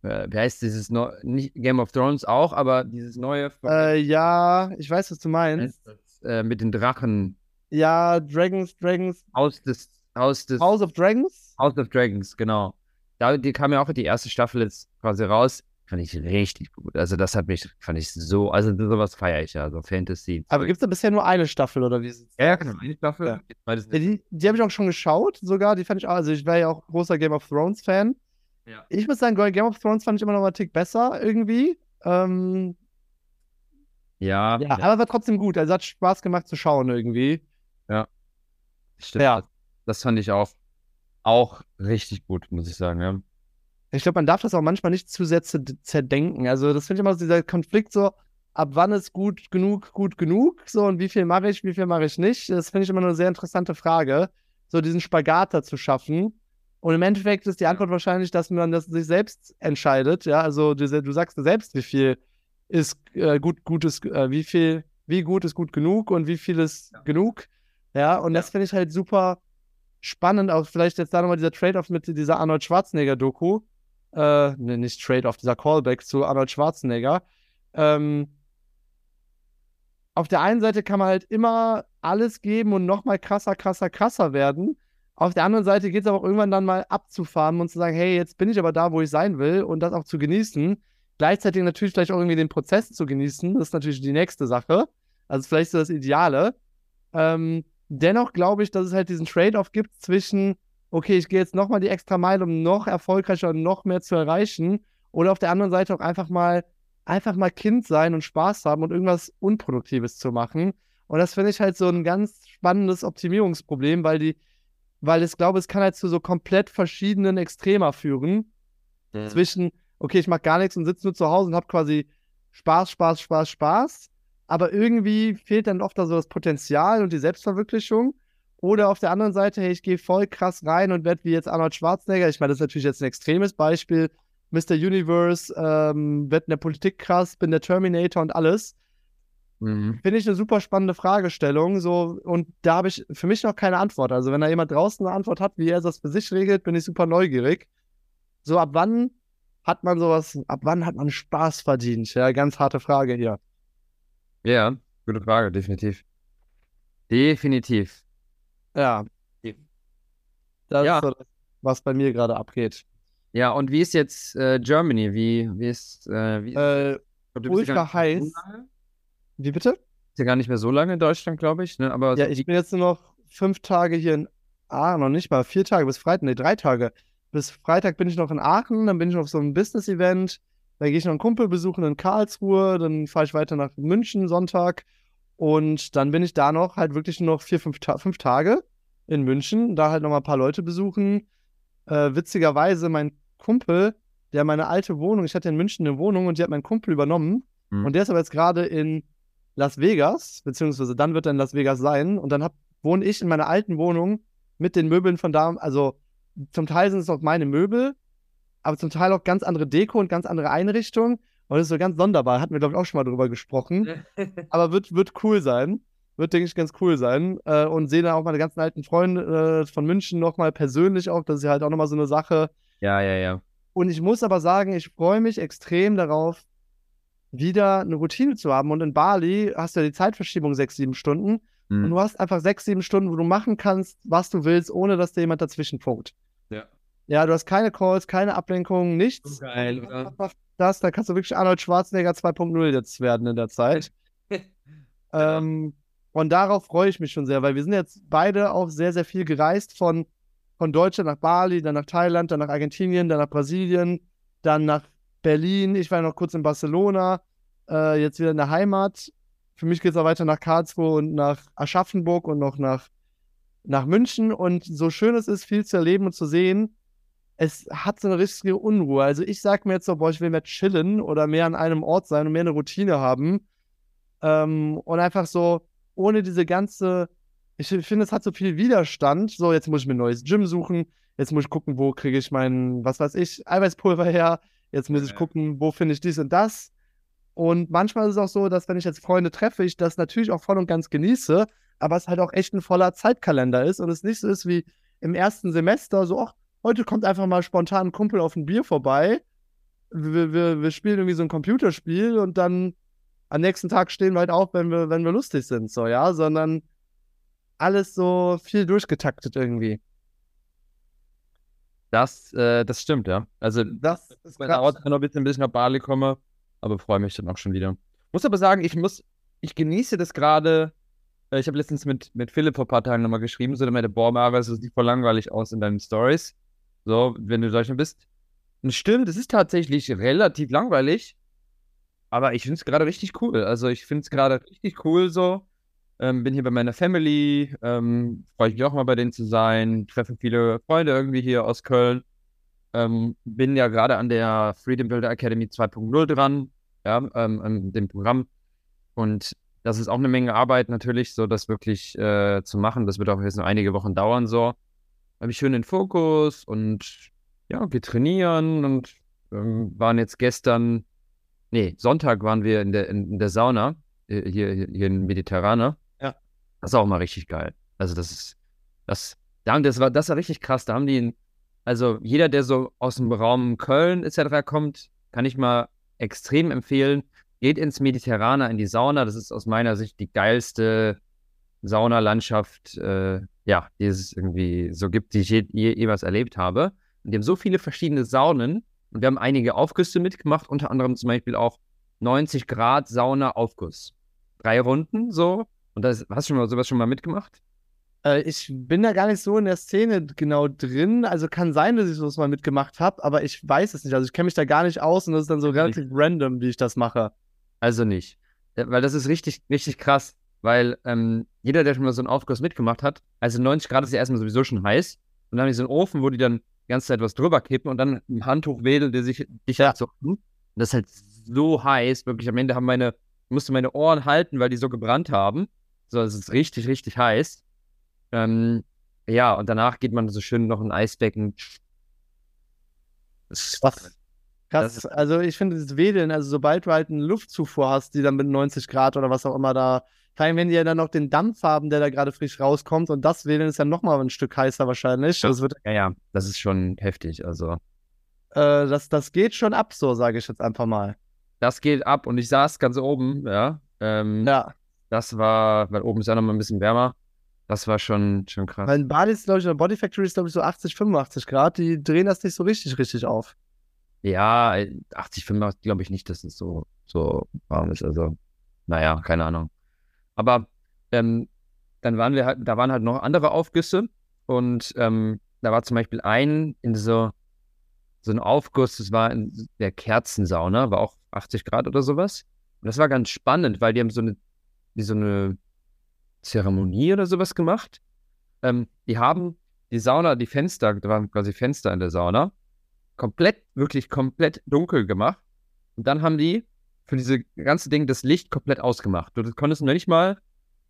äh, wie heißt dieses no nicht Game of Thrones auch, aber dieses neue. Äh, ja, ich weiß, was du meinst. Äh, mit den Drachen. Ja, Dragons, Dragons. Haus des, Haus des. House of Dragons? House of Dragons, genau. Da die kam ja auch die erste Staffel jetzt quasi raus. Fand ich richtig gut. Also das hat mich, fand ich so, also sowas feiere ich ja, so Fantasy. Aber gibt es da bisher nur eine Staffel oder wie? Ja, genau, eine Staffel. Ja. Ja, die, die habe ich auch schon geschaut, sogar. Die fand ich auch, also ich wäre ja auch großer Game of Thrones Fan. Ja. Ich muss sagen, Game of Thrones fand ich immer noch mal einen Tick besser irgendwie. Ähm, ja. Ja, aber war trotzdem gut. Also hat Spaß gemacht zu schauen irgendwie. Ja. Stimmt. Ja. Das fand ich auch, auch richtig gut, muss ich sagen, ja. Ich glaube, man darf das auch manchmal nicht zu sehr zerdenken. Also, das finde ich immer so dieser Konflikt so, ab wann ist gut genug, gut genug? So, und wie viel mache ich, wie viel mache ich nicht? Das finde ich immer eine sehr interessante Frage, so diesen Spagat da zu schaffen. Und im Endeffekt ist die Antwort wahrscheinlich, dass man das sich selbst entscheidet. Ja, also du, du sagst selbst, wie viel ist äh, gut, gutes, äh, wie viel, wie gut ist gut genug und wie viel ist ja. genug. Ja, und ja. das finde ich halt super spannend. Auch vielleicht jetzt da nochmal dieser Trade-off mit dieser Arnold Schwarzenegger-Doku. Äh, ne, nicht Trade-off, dieser Callback zu Arnold Schwarzenegger. Ähm, auf der einen Seite kann man halt immer alles geben und nochmal krasser, krasser, krasser werden. Auf der anderen Seite geht es aber auch irgendwann dann mal abzufahren und zu sagen, hey, jetzt bin ich aber da, wo ich sein will und das auch zu genießen. Gleichzeitig natürlich vielleicht auch irgendwie den Prozess zu genießen. Das ist natürlich die nächste Sache. Also vielleicht so das Ideale. Ähm, dennoch glaube ich, dass es halt diesen Trade-off gibt zwischen, okay, ich gehe jetzt nochmal die extra Meile, um noch erfolgreicher und noch mehr zu erreichen. Oder auf der anderen Seite auch einfach mal einfach mal Kind sein und Spaß haben und irgendwas Unproduktives zu machen. Und das finde ich halt so ein ganz spannendes Optimierungsproblem, weil die, weil ich glaube, es kann halt zu so komplett verschiedenen Extremer führen. Mhm. Zwischen, okay, ich mache gar nichts und sitze nur zu Hause und habe quasi Spaß, Spaß, Spaß, Spaß. Aber irgendwie fehlt dann oft da so das Potenzial und die Selbstverwirklichung. Oder auf der anderen Seite, hey, ich gehe voll krass rein und werde wie jetzt Arnold Schwarzenegger. Ich meine, das ist natürlich jetzt ein extremes Beispiel, Mr. Universe, ähm, wird in der Politik krass, bin der Terminator und alles. Mhm. Finde ich eine super spannende Fragestellung. So, und da habe ich für mich noch keine Antwort. Also, wenn da jemand draußen eine Antwort hat, wie er das für sich regelt, bin ich super neugierig. So, ab wann hat man sowas, ab wann hat man Spaß verdient? Ja, ganz harte Frage hier. Ja, gute Frage, definitiv. Definitiv. Ja. Das ja. ist so das, was bei mir gerade abgeht. Ja, und wie ist jetzt äh, Germany? Wie, wie ist. Äh, wie ist äh, glaub, ultra heiß. So wie bitte? Ist ja gar nicht mehr so lange in Deutschland, glaube ich. Ne? Aber ja, so ich bin jetzt nur noch fünf Tage hier in. Ah, noch nicht mal. Vier Tage bis Freitag. Nee, drei Tage. Bis Freitag bin ich noch in Aachen, dann bin ich auf so einem Business-Event. Dann gehe ich noch einen Kumpel besuchen in Karlsruhe. Dann fahre ich weiter nach München Sonntag. Und dann bin ich da noch halt wirklich nur noch vier, fünf, Ta fünf Tage in München. Da halt noch mal ein paar Leute besuchen. Äh, witzigerweise, mein Kumpel, der meine alte Wohnung, ich hatte in München eine Wohnung und die hat mein Kumpel übernommen. Mhm. Und der ist aber jetzt gerade in Las Vegas, beziehungsweise dann wird er in Las Vegas sein. Und dann hab, wohne ich in meiner alten Wohnung mit den Möbeln von da. Also zum Teil sind es auch meine Möbel, aber zum Teil auch ganz andere Deko und ganz andere Einrichtungen. Und das ist so ganz sonderbar. Hatten wir, glaube ich, auch schon mal drüber gesprochen. aber wird, wird cool sein. Wird, denke ich, ganz cool sein. Äh, und sehe dann auch meine ganzen alten Freunde äh, von München nochmal persönlich auch. Das ist halt auch nochmal so eine Sache. Ja, ja, ja. Und ich muss aber sagen, ich freue mich extrem darauf, wieder eine Routine zu haben. Und in Bali hast du ja die Zeitverschiebung sechs, sieben Stunden. Mhm. Und du hast einfach sechs, sieben Stunden, wo du machen kannst, was du willst, ohne dass dir jemand dazwischen funkt. Ja. Du hast keine Calls, keine Ablenkungen, nichts. Geil, oder? Das, da kannst du wirklich Arnold Schwarzenegger 2.0 jetzt werden in der Zeit. ähm, und darauf freue ich mich schon sehr, weil wir sind jetzt beide auch sehr, sehr viel gereist von von Deutschland nach Bali, dann nach Thailand, dann nach Argentinien, dann nach Brasilien, dann nach Berlin. Ich war noch kurz in Barcelona, äh, jetzt wieder in der Heimat. Für mich geht es auch weiter nach Karlsruhe und nach Aschaffenburg und noch nach, nach München. Und so schön es ist, viel zu erleben und zu sehen, es hat so eine richtige Unruhe. Also ich sage mir jetzt so, boah, ich will mehr chillen oder mehr an einem Ort sein und mehr eine Routine haben. Ähm, und einfach so, ohne diese ganze ich finde, es hat so viel Widerstand. So, jetzt muss ich mir ein neues Gym suchen. Jetzt muss ich gucken, wo kriege ich mein, was weiß ich, Eiweißpulver her. Jetzt muss ich gucken, wo finde ich dies und das. Und manchmal ist es auch so, dass wenn ich jetzt Freunde treffe, ich das natürlich auch voll und ganz genieße, aber es halt auch echt ein voller Zeitkalender ist und es nicht so ist wie im ersten Semester, so, ach, heute kommt einfach mal spontan ein Kumpel auf ein Bier vorbei. Wir, wir, wir spielen irgendwie so ein Computerspiel und dann am nächsten Tag stehen wir halt auf, wenn wir, wenn wir lustig sind, so, ja, sondern alles so viel durchgetaktet irgendwie. Das, äh, das stimmt, ja. Also, das ist mein dauert noch ein bisschen, bis ich nach Bali komme, aber freue mich dann auch schon wieder. Muss aber sagen, ich muss, ich genieße das gerade. Äh, ich habe letztens mit, mit Philipp vor ein paar Tagen nochmal geschrieben, so der meinte, boah, Marius, das sieht voll langweilig aus in deinen Stories. So, wenn du in Deutschland bist. Und stimmt, es ist tatsächlich relativ langweilig, aber ich finde es gerade richtig cool. Also, ich finde es gerade richtig cool so. Ähm, bin hier bei meiner Family, ähm, freue ich mich auch mal bei denen zu sein, treffe viele Freunde irgendwie hier aus Köln. Ähm, bin ja gerade an der Freedom Builder Academy 2.0 dran, ja, ähm, an dem Programm. Und das ist auch eine Menge Arbeit natürlich, so das wirklich äh, zu machen. Das wird auch jetzt noch einige Wochen dauern, so. Habe ich schön den Fokus und ja, wir trainieren und ähm, waren jetzt gestern, nee, Sonntag waren wir in der, in, in der Sauna, äh, hier, hier in Mediterraner. Ja. Das ist auch mal richtig geil. Also das ist, das, das war, das war richtig krass. Da haben die, also jeder, der so aus dem Raum Köln etc. kommt, kann ich mal extrem empfehlen. Geht ins Mediterraner, in die Sauna. Das ist aus meiner Sicht die geilste Saunalandschaft, äh, ja, die es irgendwie so gibt, die ich je, je, jeweils erlebt habe. Und die haben so viele verschiedene Saunen. Und wir haben einige Aufgüsse mitgemacht, unter anderem zum Beispiel auch 90 Grad Sauna-Aufguss. Drei Runden so. Und das, hast du schon mal sowas schon mal mitgemacht? Äh, ich bin da gar nicht so in der Szene genau drin. Also kann sein, dass ich sowas mal mitgemacht habe, aber ich weiß es nicht. Also ich kenne mich da gar nicht aus und das ist dann so relativ nicht. random, wie ich das mache. Also nicht. Äh, weil das ist richtig, richtig krass. Weil ähm, jeder, der schon mal so einen Aufguss mitgemacht hat, also 90 Grad ist ja erstmal sowieso schon heiß. Und dann haben die so einen Ofen, wo die dann die ganze Zeit was drüber kippen und dann ein Handtuch wedeln, der sich dich ja. so. Und das ist halt so heiß. Wirklich, am Ende haben meine, musste meine Ohren halten, weil die so gebrannt haben. So, es ist richtig, richtig heiß. Ähm, ja, und danach geht man so schön noch in ein Was? Krass. Also ich finde das Wedeln, also sobald du halt eine Luftzufuhr hast, die dann mit 90 Grad oder was auch immer da, vor allem wenn die ja dann noch den Dampf haben, der da gerade frisch rauskommt und das Wedeln ist ja nochmal ein Stück heißer wahrscheinlich. Das wird, ja, ja, das ist schon heftig, also. Äh, das, das geht schon ab, so sage ich jetzt einfach mal. Das geht ab und ich saß ganz oben, ja. Ähm, ja. Das war, weil oben ist ja noch mal ein bisschen wärmer. Das war schon, schon krass. Mein Bad ist, glaube ich, in der Body Factory ist, glaube ich, so 80, 85 Grad. Die drehen das nicht so richtig, richtig auf. Ja, 80, 85 glaube ich nicht, dass es so, so warm ist. Also, naja, keine Ahnung. Aber ähm, dann waren wir halt, da waren halt noch andere Aufgüsse und ähm, da war zum Beispiel ein in so, so ein Aufguss, das war in der Kerzensauna, war auch 80 Grad oder sowas. Und das war ganz spannend, weil die haben so eine, so eine Zeremonie oder sowas gemacht. Ähm, die haben die Sauna, die Fenster, da waren quasi Fenster in der Sauna, komplett, wirklich komplett dunkel gemacht. Und dann haben die für diese ganze Ding das Licht komplett ausgemacht. Du konntest nur nicht mal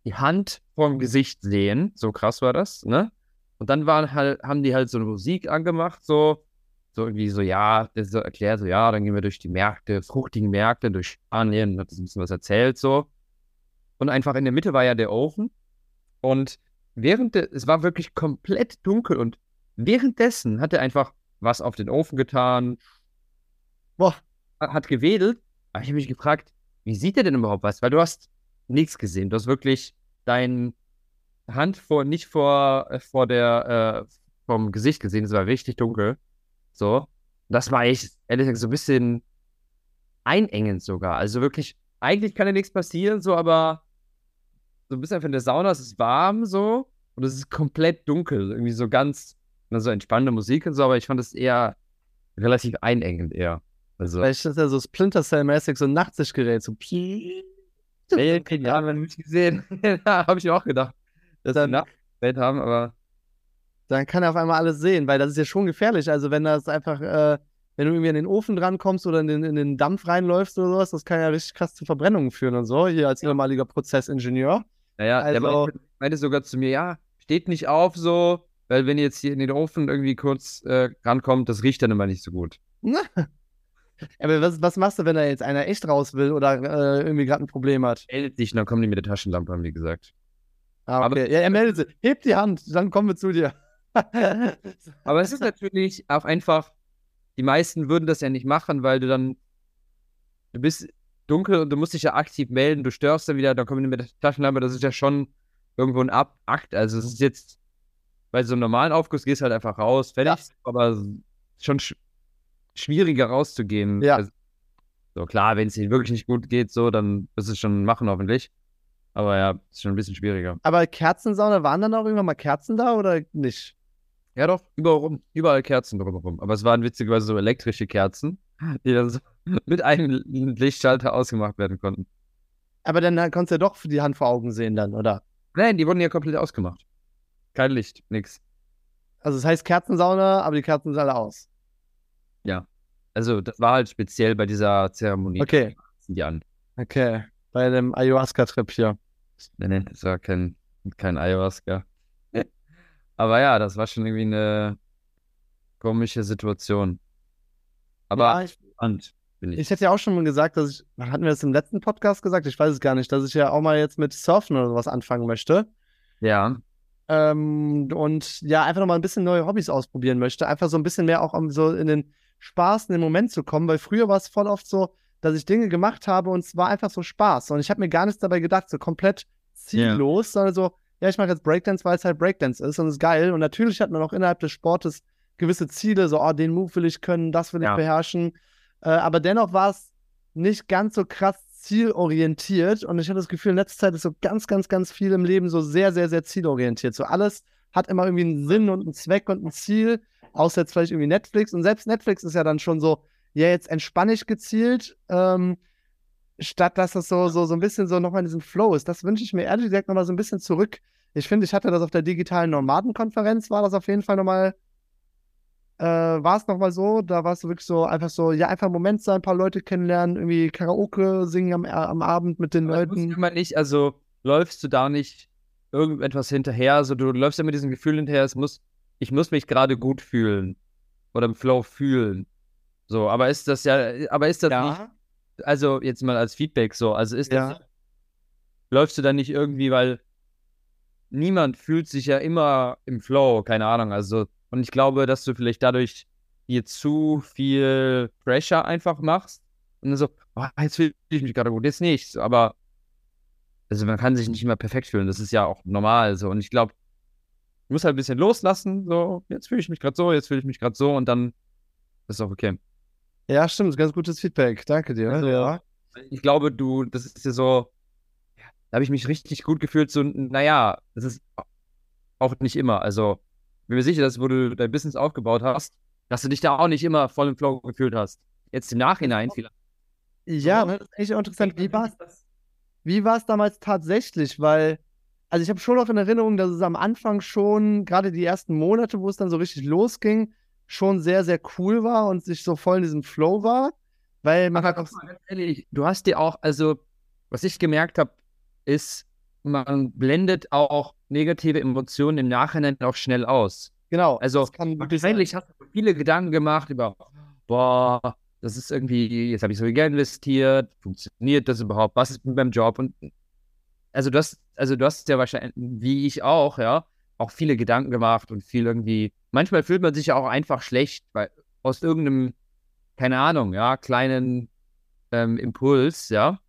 die Hand vorm Gesicht sehen. So krass war das, ne? Und dann waren halt, haben die halt so eine Musik angemacht, so, so irgendwie so, ja, das so erklärt, so, ja, dann gehen wir durch die Märkte, fruchtigen Märkte, durch Spanien, hat das ein bisschen was erzählt, so. Und einfach in der Mitte war ja der Ofen. Und während der, es war wirklich komplett dunkel und währenddessen hat er einfach was auf den Ofen getan. Boah, hat gewedelt. Aber ich habe mich gefragt, wie sieht er denn überhaupt was? Weil du hast nichts gesehen. Du hast wirklich deine Hand vor, nicht vor, äh, vor der, äh, vom Gesicht gesehen. Es war richtig dunkel. So. Das war echt, ehrlich gesagt, so ein bisschen einengend sogar. Also wirklich, eigentlich kann ja nichts passieren, so, aber so ein bisschen von der Sauna, es ist warm so und es ist komplett dunkel. Irgendwie so ganz, so entspannende Musik und so, aber ich fand es eher relativ einengend eher. Also, Vielleicht ist ja so Splinter Cell-mäßig so ein Nachtsichtgerät, so Ey, ja, haben wir nicht gesehen. ja, habe ich auch gedacht, dass dann, wir Nachtwelt haben, aber. Dann kann er auf einmal alles sehen, weil das ist ja schon gefährlich. Also, wenn das einfach, äh, wenn du irgendwie an den Ofen drankommst oder in den, in den Dampf reinläufst oder sowas, das kann ja richtig krass zu Verbrennungen führen und so, hier als ehemaliger Prozessingenieur. Naja, also, der meinte, meinte sogar zu mir, ja, steht nicht auf so, weil wenn ihr jetzt hier in den Ofen irgendwie kurz äh, rankommt, das riecht dann immer nicht so gut. Aber was, was machst du, wenn da jetzt einer echt raus will oder äh, irgendwie gerade ein Problem hat? Meldet sich, dann kommen die mit der Taschenlampe, haben die gesagt. Ah, okay. Aber, ja, er meldet sich. Hebt die Hand, dann kommen wir zu dir. aber es ist natürlich auch einfach, die meisten würden das ja nicht machen, weil du dann, du bist dunkel und du musst dich ja aktiv melden, du störst dann wieder, dann kommen die mit der Taschenlampe, das ist ja schon irgendwo ein Ab Akt. Also es ist jetzt, bei so einem normalen Aufguss gehst du halt einfach raus, fertig, ja. aber schon sch schwieriger rauszugehen. Ja. Also, so klar, wenn es ihnen wirklich nicht gut geht, so, dann wirst du es schon machen, hoffentlich. Aber ja, ist schon ein bisschen schwieriger. Aber Kerzensauna, waren dann auch irgendwann mal Kerzen da oder nicht? Ja, doch, überall, überall Kerzen drumherum. Aber es waren witzigerweise so elektrische Kerzen, die dann so mit einem Lichtschalter ausgemacht werden konnten. Aber dann konntest du ja doch die Hand vor Augen sehen dann, oder? Nein, die wurden ja komplett ausgemacht. Kein Licht, nix. Also es das heißt Kerzensauna, aber die Kerzen sind alle aus. Ja. Also das war halt speziell bei dieser Zeremonie. Okay. Die an. Okay. Bei dem Ayahuasca-Trip hier. Nee, nee, das war kein, kein Ayahuasca. Aber ja, das war schon irgendwie eine komische Situation. Aber ja, ich, spannend, ich. ich hätte ja auch schon mal gesagt, dass ich, hatten wir das im letzten Podcast gesagt? Ich weiß es gar nicht, dass ich ja auch mal jetzt mit Surfen oder sowas anfangen möchte. Ja. Ähm, und ja, einfach nochmal ein bisschen neue Hobbys ausprobieren möchte. Einfach so ein bisschen mehr auch um so in den Spaß, in den Moment zu kommen, weil früher war es voll oft so, dass ich Dinge gemacht habe und es war einfach so Spaß. Und ich habe mir gar nichts dabei gedacht, so komplett ziellos, yeah. sondern so, ja, ich mache jetzt Breakdance, weil es halt Breakdance ist und es ist geil. Und natürlich hat man auch innerhalb des Sportes gewisse Ziele, so, oh, den Move will ich können, das will ich ja. beherrschen. Äh, aber dennoch war es nicht ganz so krass zielorientiert. Und ich hatte das Gefühl, in letzter Zeit ist so ganz, ganz, ganz viel im Leben so sehr, sehr, sehr zielorientiert. So alles hat immer irgendwie einen Sinn und einen Zweck und ein Ziel, außer jetzt vielleicht irgendwie Netflix. Und selbst Netflix ist ja dann schon so, ja, jetzt entspanne ich gezielt, ähm, statt dass das so, so, so ein bisschen so nochmal in diesem Flow ist. Das wünsche ich mir ehrlich gesagt nochmal so ein bisschen zurück. Ich finde, ich hatte das auf der digitalen Nomadenkonferenz, war das auf jeden Fall nochmal, äh, war es nochmal so, da war es wirklich so, einfach so, ja, einfach einen Moment sein, ein paar Leute kennenlernen, irgendwie Karaoke singen am, äh, am Abend mit den Aber Leuten. Muss nicht, also läufst du da nicht irgendetwas hinterher, also du läufst ja mit diesem Gefühl hinterher, es muss, ich muss mich gerade gut fühlen oder im Flow fühlen. So, aber ist das ja, aber ist das ja. nicht, also jetzt mal als Feedback so, also ist das, läufst du dann nicht irgendwie, weil niemand fühlt sich ja immer im Flow, keine Ahnung, also, und ich glaube, dass du vielleicht dadurch dir zu viel Pressure einfach machst und dann so, oh, jetzt fühle ich mich gerade gut, jetzt nicht, aber also man kann sich nicht immer perfekt fühlen, das ist ja auch normal so und ich glaube, du musst halt ein bisschen loslassen, so, jetzt fühle ich mich gerade so, jetzt fühle ich mich gerade so und dann ist auch okay. Ja, stimmt, ganz gutes Feedback. Danke dir. Also, ja. Ich glaube, du, das ist ja so, da habe ich mich richtig gut gefühlt. So, naja, das ist auch nicht immer. Also, ich bin mir sicher, dass wo du dein Business aufgebaut hast, dass du dich da auch nicht immer voll im Flow gefühlt hast. Jetzt im Nachhinein vielleicht. Ja, ne, das ist echt interessant. Wie war es wie war es damals tatsächlich? Weil, also ich habe schon noch in Erinnerung, dass es am Anfang schon, gerade die ersten Monate, wo es dann so richtig losging, schon sehr, sehr cool war und sich so voll in diesem Flow war. Weil man hat auch. Ehrlich, du hast dir auch, also, was ich gemerkt habe, ist, man blendet auch negative Emotionen im Nachhinein auch schnell aus. Genau. Also, wahrscheinlich hast du viele Gedanken gemacht über, boah, das ist irgendwie, jetzt habe ich so viel Geld investiert, funktioniert das überhaupt, was ist mit meinem Job? Und also du hast, also du hast ja wahrscheinlich, wie ich auch, ja, auch viele Gedanken gemacht und viel irgendwie manchmal fühlt man sich ja auch einfach schlecht, weil aus irgendeinem, keine Ahnung, ja, kleinen ähm, Impuls, ja,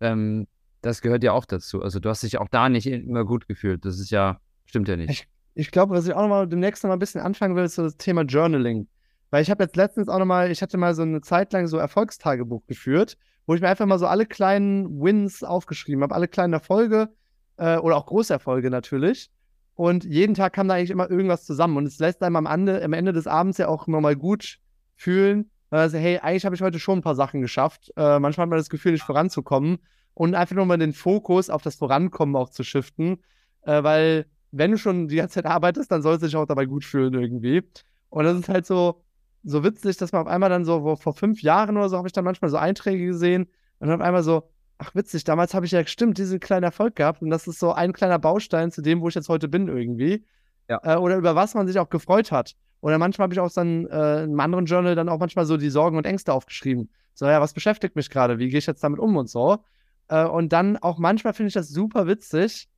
ähm, das gehört ja auch dazu. Also du hast dich auch da nicht immer gut gefühlt. Das ist ja, stimmt ja nicht. Ich, ich glaube, was ich auch nochmal demnächst noch mal ein bisschen anfangen will, ist das Thema Journaling. Weil ich habe jetzt letztens auch nochmal, ich hatte mal so eine Zeit lang so Erfolgstagebuch geführt, wo ich mir einfach mal so alle kleinen Wins aufgeschrieben habe, alle kleinen Erfolge äh, oder auch Großerfolge natürlich. Und jeden Tag kam da eigentlich immer irgendwas zusammen. Und es lässt einem am Ende, am Ende des Abends ja auch nochmal gut fühlen. Also, hey, eigentlich habe ich heute schon ein paar Sachen geschafft. Äh, manchmal hat man das Gefühl, nicht voranzukommen. Und einfach nochmal den Fokus auf das Vorankommen auch zu shiften. Äh, weil, wenn du schon die ganze Zeit arbeitest, dann sollst du dich auch dabei gut fühlen irgendwie. Und das ist halt so, so witzig, dass man auf einmal dann so, vor fünf Jahren oder so, habe ich dann manchmal so Einträge gesehen. Und dann auf einmal so, ach witzig, damals habe ich ja bestimmt diesen kleinen Erfolg gehabt und das ist so ein kleiner Baustein zu dem, wo ich jetzt heute bin irgendwie. Ja. Äh, oder über was man sich auch gefreut hat. Oder manchmal habe ich auch dann äh, in einem anderen Journal dann auch manchmal so die Sorgen und Ängste aufgeschrieben. So, ja, was beschäftigt mich gerade? Wie gehe ich jetzt damit um und so? Äh, und dann auch manchmal finde ich das super witzig,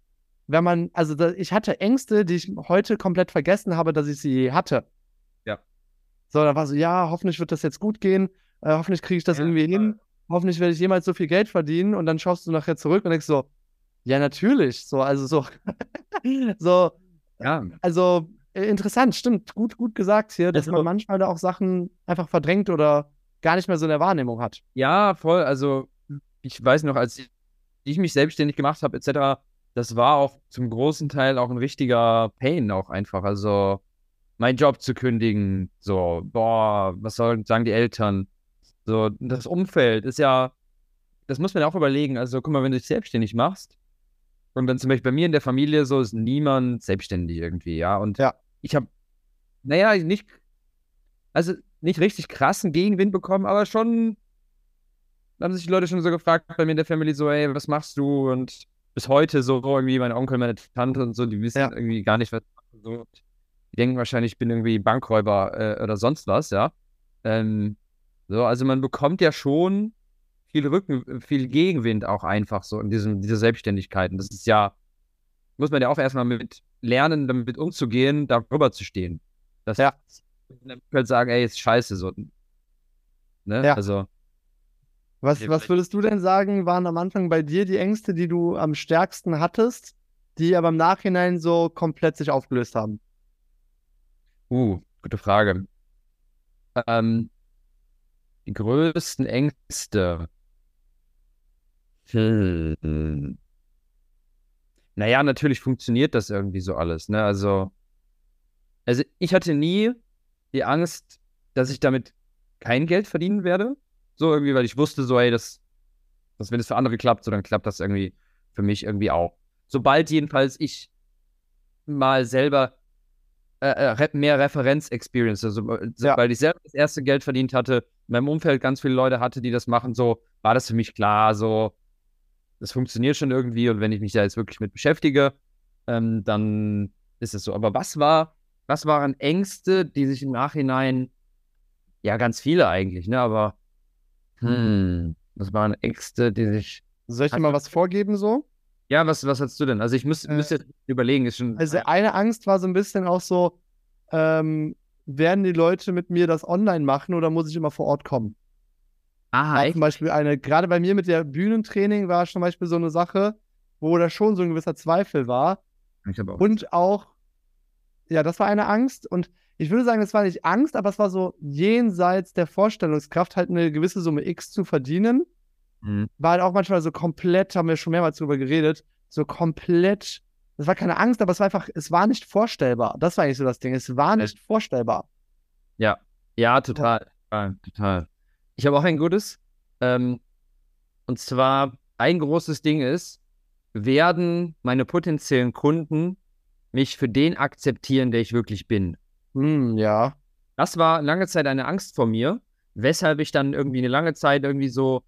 wenn man, also da, ich hatte Ängste, die ich heute komplett vergessen habe, dass ich sie hatte. Ja. So, da war so, ja, hoffentlich wird das jetzt gut gehen, äh, hoffentlich kriege ich das ja, irgendwie hin hoffentlich werde ich jemals so viel Geld verdienen und dann schaust du nachher zurück und denkst so, ja, natürlich. So, also so, so, ja. Also äh, interessant, stimmt, gut, gut gesagt hier, dass also, man manchmal da auch Sachen einfach verdrängt oder gar nicht mehr so in der Wahrnehmung hat. Ja, voll. Also ich weiß noch, als ich mich selbstständig gemacht habe, etc., das war auch zum großen Teil auch ein richtiger Pain auch einfach. Also meinen Job zu kündigen, so, boah, was sollen sagen die Eltern? So, das Umfeld ist ja, das muss man ja auch überlegen. Also, guck mal, wenn du dich selbstständig machst und dann zum Beispiel bei mir in der Familie so ist niemand selbstständig irgendwie, ja. Und ja. ich habe, naja, nicht, also nicht richtig krassen Gegenwind bekommen, aber schon haben sich die Leute schon so gefragt bei mir in der Familie so, ey, was machst du? Und bis heute so irgendwie mein Onkel, meine Tante und so, die wissen ja. irgendwie gar nicht, was so. Die denken wahrscheinlich, ich bin irgendwie Bankräuber äh, oder sonst was, ja. Ähm, so, also man bekommt ja schon viel Rücken, viel Gegenwind auch einfach so in diesem, dieser Selbstständigkeit. Und das ist ja, muss man ja auch erstmal mit lernen, damit umzugehen, darüber zu stehen. Das ja. halt sagen, ey, ist scheiße so. Ne? Ja. Also. Was, was würdest du denn sagen, waren am Anfang bei dir die Ängste, die du am stärksten hattest, die aber im Nachhinein so komplett sich aufgelöst haben? Uh, gute Frage. Ähm, die größten Ängste. Hm. Naja, natürlich funktioniert das irgendwie so alles, ne? Also, also ich hatte nie die Angst, dass ich damit kein Geld verdienen werde. So irgendwie, weil ich wusste so, ey, das, das wenn es für andere klappt, so dann klappt das irgendwie für mich irgendwie auch. Sobald jedenfalls ich mal selber äh, äh mehr Referenz-Experience, also äh, ja. weil ich selber das erste Geld verdient hatte, in meinem Umfeld ganz viele Leute hatte, die das machen, so war das für mich klar, so das funktioniert schon irgendwie und wenn ich mich da jetzt wirklich mit beschäftige, ähm, dann ist es so. Aber was war, was waren Ängste, die sich im Nachhinein, ja, ganz viele eigentlich, ne, aber hm, was waren Ängste, die sich. Soll ich dir mal was vorgeben so? Ja, was, was hast du denn? Also ich äh, müsste jetzt überlegen, ist schon. Also eine Angst war so ein bisschen auch so, ähm, werden die Leute mit mir das online machen oder muss ich immer vor Ort kommen? Aha, war zum Beispiel eine, gerade bei mir mit der Bühnentraining war zum Beispiel so eine Sache, wo da schon so ein gewisser Zweifel war. Auch und auch, ja, das war eine Angst. Und ich würde sagen, das war nicht Angst, aber es war so jenseits der Vorstellungskraft, halt eine gewisse Summe X zu verdienen. Mhm. War halt auch manchmal so komplett, haben wir schon mehrmals drüber geredet, so komplett, das war keine Angst, aber es war einfach, es war nicht vorstellbar. Das war eigentlich so das Ding. Es war nicht vorstellbar. Ja, ja, total. Ja, total. Ich habe auch ein gutes. Ähm, und zwar ein großes Ding ist, werden meine potenziellen Kunden mich für den akzeptieren, der ich wirklich bin? Hm, ja. Das war lange Zeit eine Angst vor mir, weshalb ich dann irgendwie eine lange Zeit irgendwie so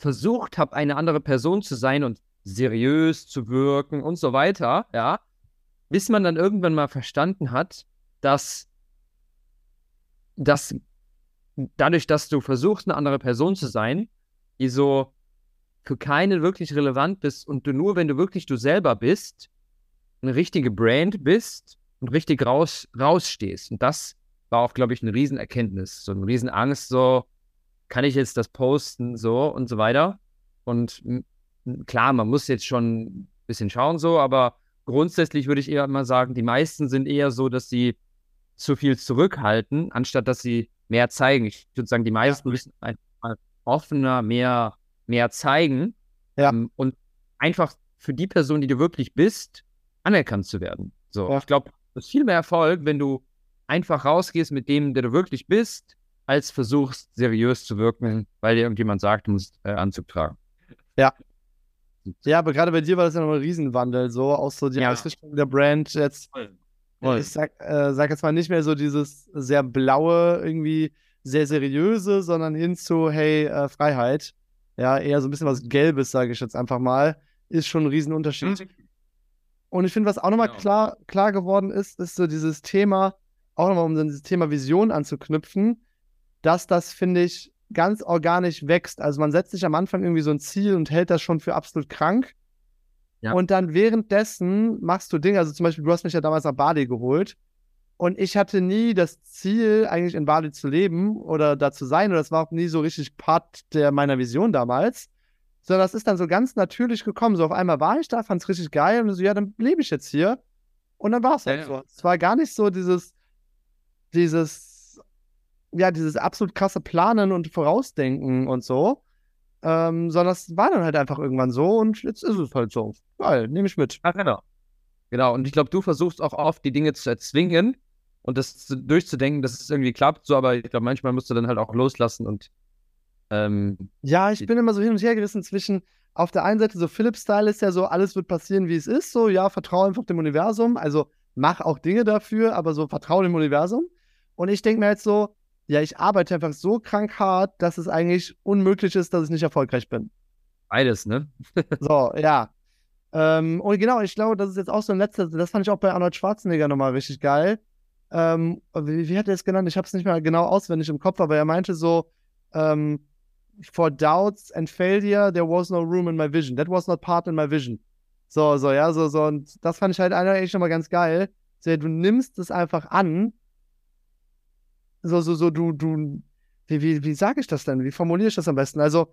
versucht habe, eine andere Person zu sein und seriös zu wirken und so weiter, ja. Bis man dann irgendwann mal verstanden hat, dass, dass dadurch, dass du versuchst, eine andere Person zu sein, die so für keinen wirklich relevant bist und du nur, wenn du wirklich du selber bist, eine richtige Brand bist und richtig raus, rausstehst. Und das war auch, glaube ich, eine Riesenerkenntnis, so eine Riesenangst, so, kann ich jetzt das posten, so und so weiter. Und klar, man muss jetzt schon ein bisschen schauen, so, aber grundsätzlich würde ich eher mal sagen, die meisten sind eher so, dass sie zu viel zurückhalten, anstatt dass sie mehr zeigen. Ich würde sagen, die meisten müssen einfach offener, mehr, mehr zeigen. Ja. Ähm, und einfach für die Person, die du wirklich bist, anerkannt zu werden. So, ja. ich glaube, es ist viel mehr Erfolg, wenn du einfach rausgehst mit dem, der du wirklich bist, als versuchst, seriös zu wirken, weil dir irgendjemand sagt, du musst äh, Anzug tragen. Ja. Ja, aber gerade bei dir war das ja noch ein Riesenwandel, so auch so die ja. Ausrichtung der Brand jetzt. Voll. Voll. Ich sag, äh, sag jetzt mal nicht mehr so dieses sehr blaue, irgendwie sehr seriöse, sondern hin zu, hey, äh, Freiheit. Ja, eher so ein bisschen was Gelbes, sage ich jetzt einfach mal. Ist schon ein Riesenunterschied. Mhm. Und ich finde, was auch nochmal genau. klar, klar geworden ist, ist so dieses Thema, auch nochmal um dieses Thema Vision anzuknüpfen, dass das, finde ich, ganz organisch wächst. Also man setzt sich am Anfang irgendwie so ein Ziel und hält das schon für absolut krank. Ja. Und dann währenddessen machst du Dinge, also zum Beispiel, du hast mich ja damals nach Bali geholt. Und ich hatte nie das Ziel, eigentlich in Bali zu leben oder da zu sein. Oder das war auch nie so richtig Part der meiner Vision damals. Sondern das ist dann so ganz natürlich gekommen. So auf einmal war ich da, fand es richtig geil und so, ja, dann lebe ich jetzt hier. Und dann war es halt ja, so. Es war gar nicht so dieses, dieses, ja, dieses absolut krasse Planen und Vorausdenken und so, ähm, sondern es war dann halt einfach irgendwann so und jetzt ist es halt so. Geil, nehme ich mit. Ach, genau. Genau, und ich glaube, du versuchst auch oft, die Dinge zu erzwingen und das zu, durchzudenken, dass es irgendwie klappt, so, aber ich glaube, manchmal musst du dann halt auch loslassen und. Ähm, ja, ich bin immer so hin und her gerissen zwischen, auf der einen Seite so Philips-Style ist ja so, alles wird passieren, wie es ist, so, ja, vertraue einfach dem Universum, also mach auch Dinge dafür, aber so vertraue dem Universum. Und ich denke mir halt so, ja, ich arbeite einfach so krank hart, dass es eigentlich unmöglich ist, dass ich nicht erfolgreich bin. Beides, ne? so, ja. Ähm, und genau, ich glaube, das ist jetzt auch so ein letzter, das fand ich auch bei Arnold Schwarzenegger nochmal richtig geil. ähm, wie, wie, hat er es genannt? Ich habe es nicht mehr genau auswendig im Kopf, aber er meinte so, ähm, for doubts and failure, there was no room in my vision. That was not part in my vision. So, so, ja, so, so. Und das fand ich halt eigentlich schon mal ganz geil. So, du nimmst es einfach an. So, so, so, du, du, wie, wie, wie sage ich das denn? Wie formuliere ich das am besten? Also,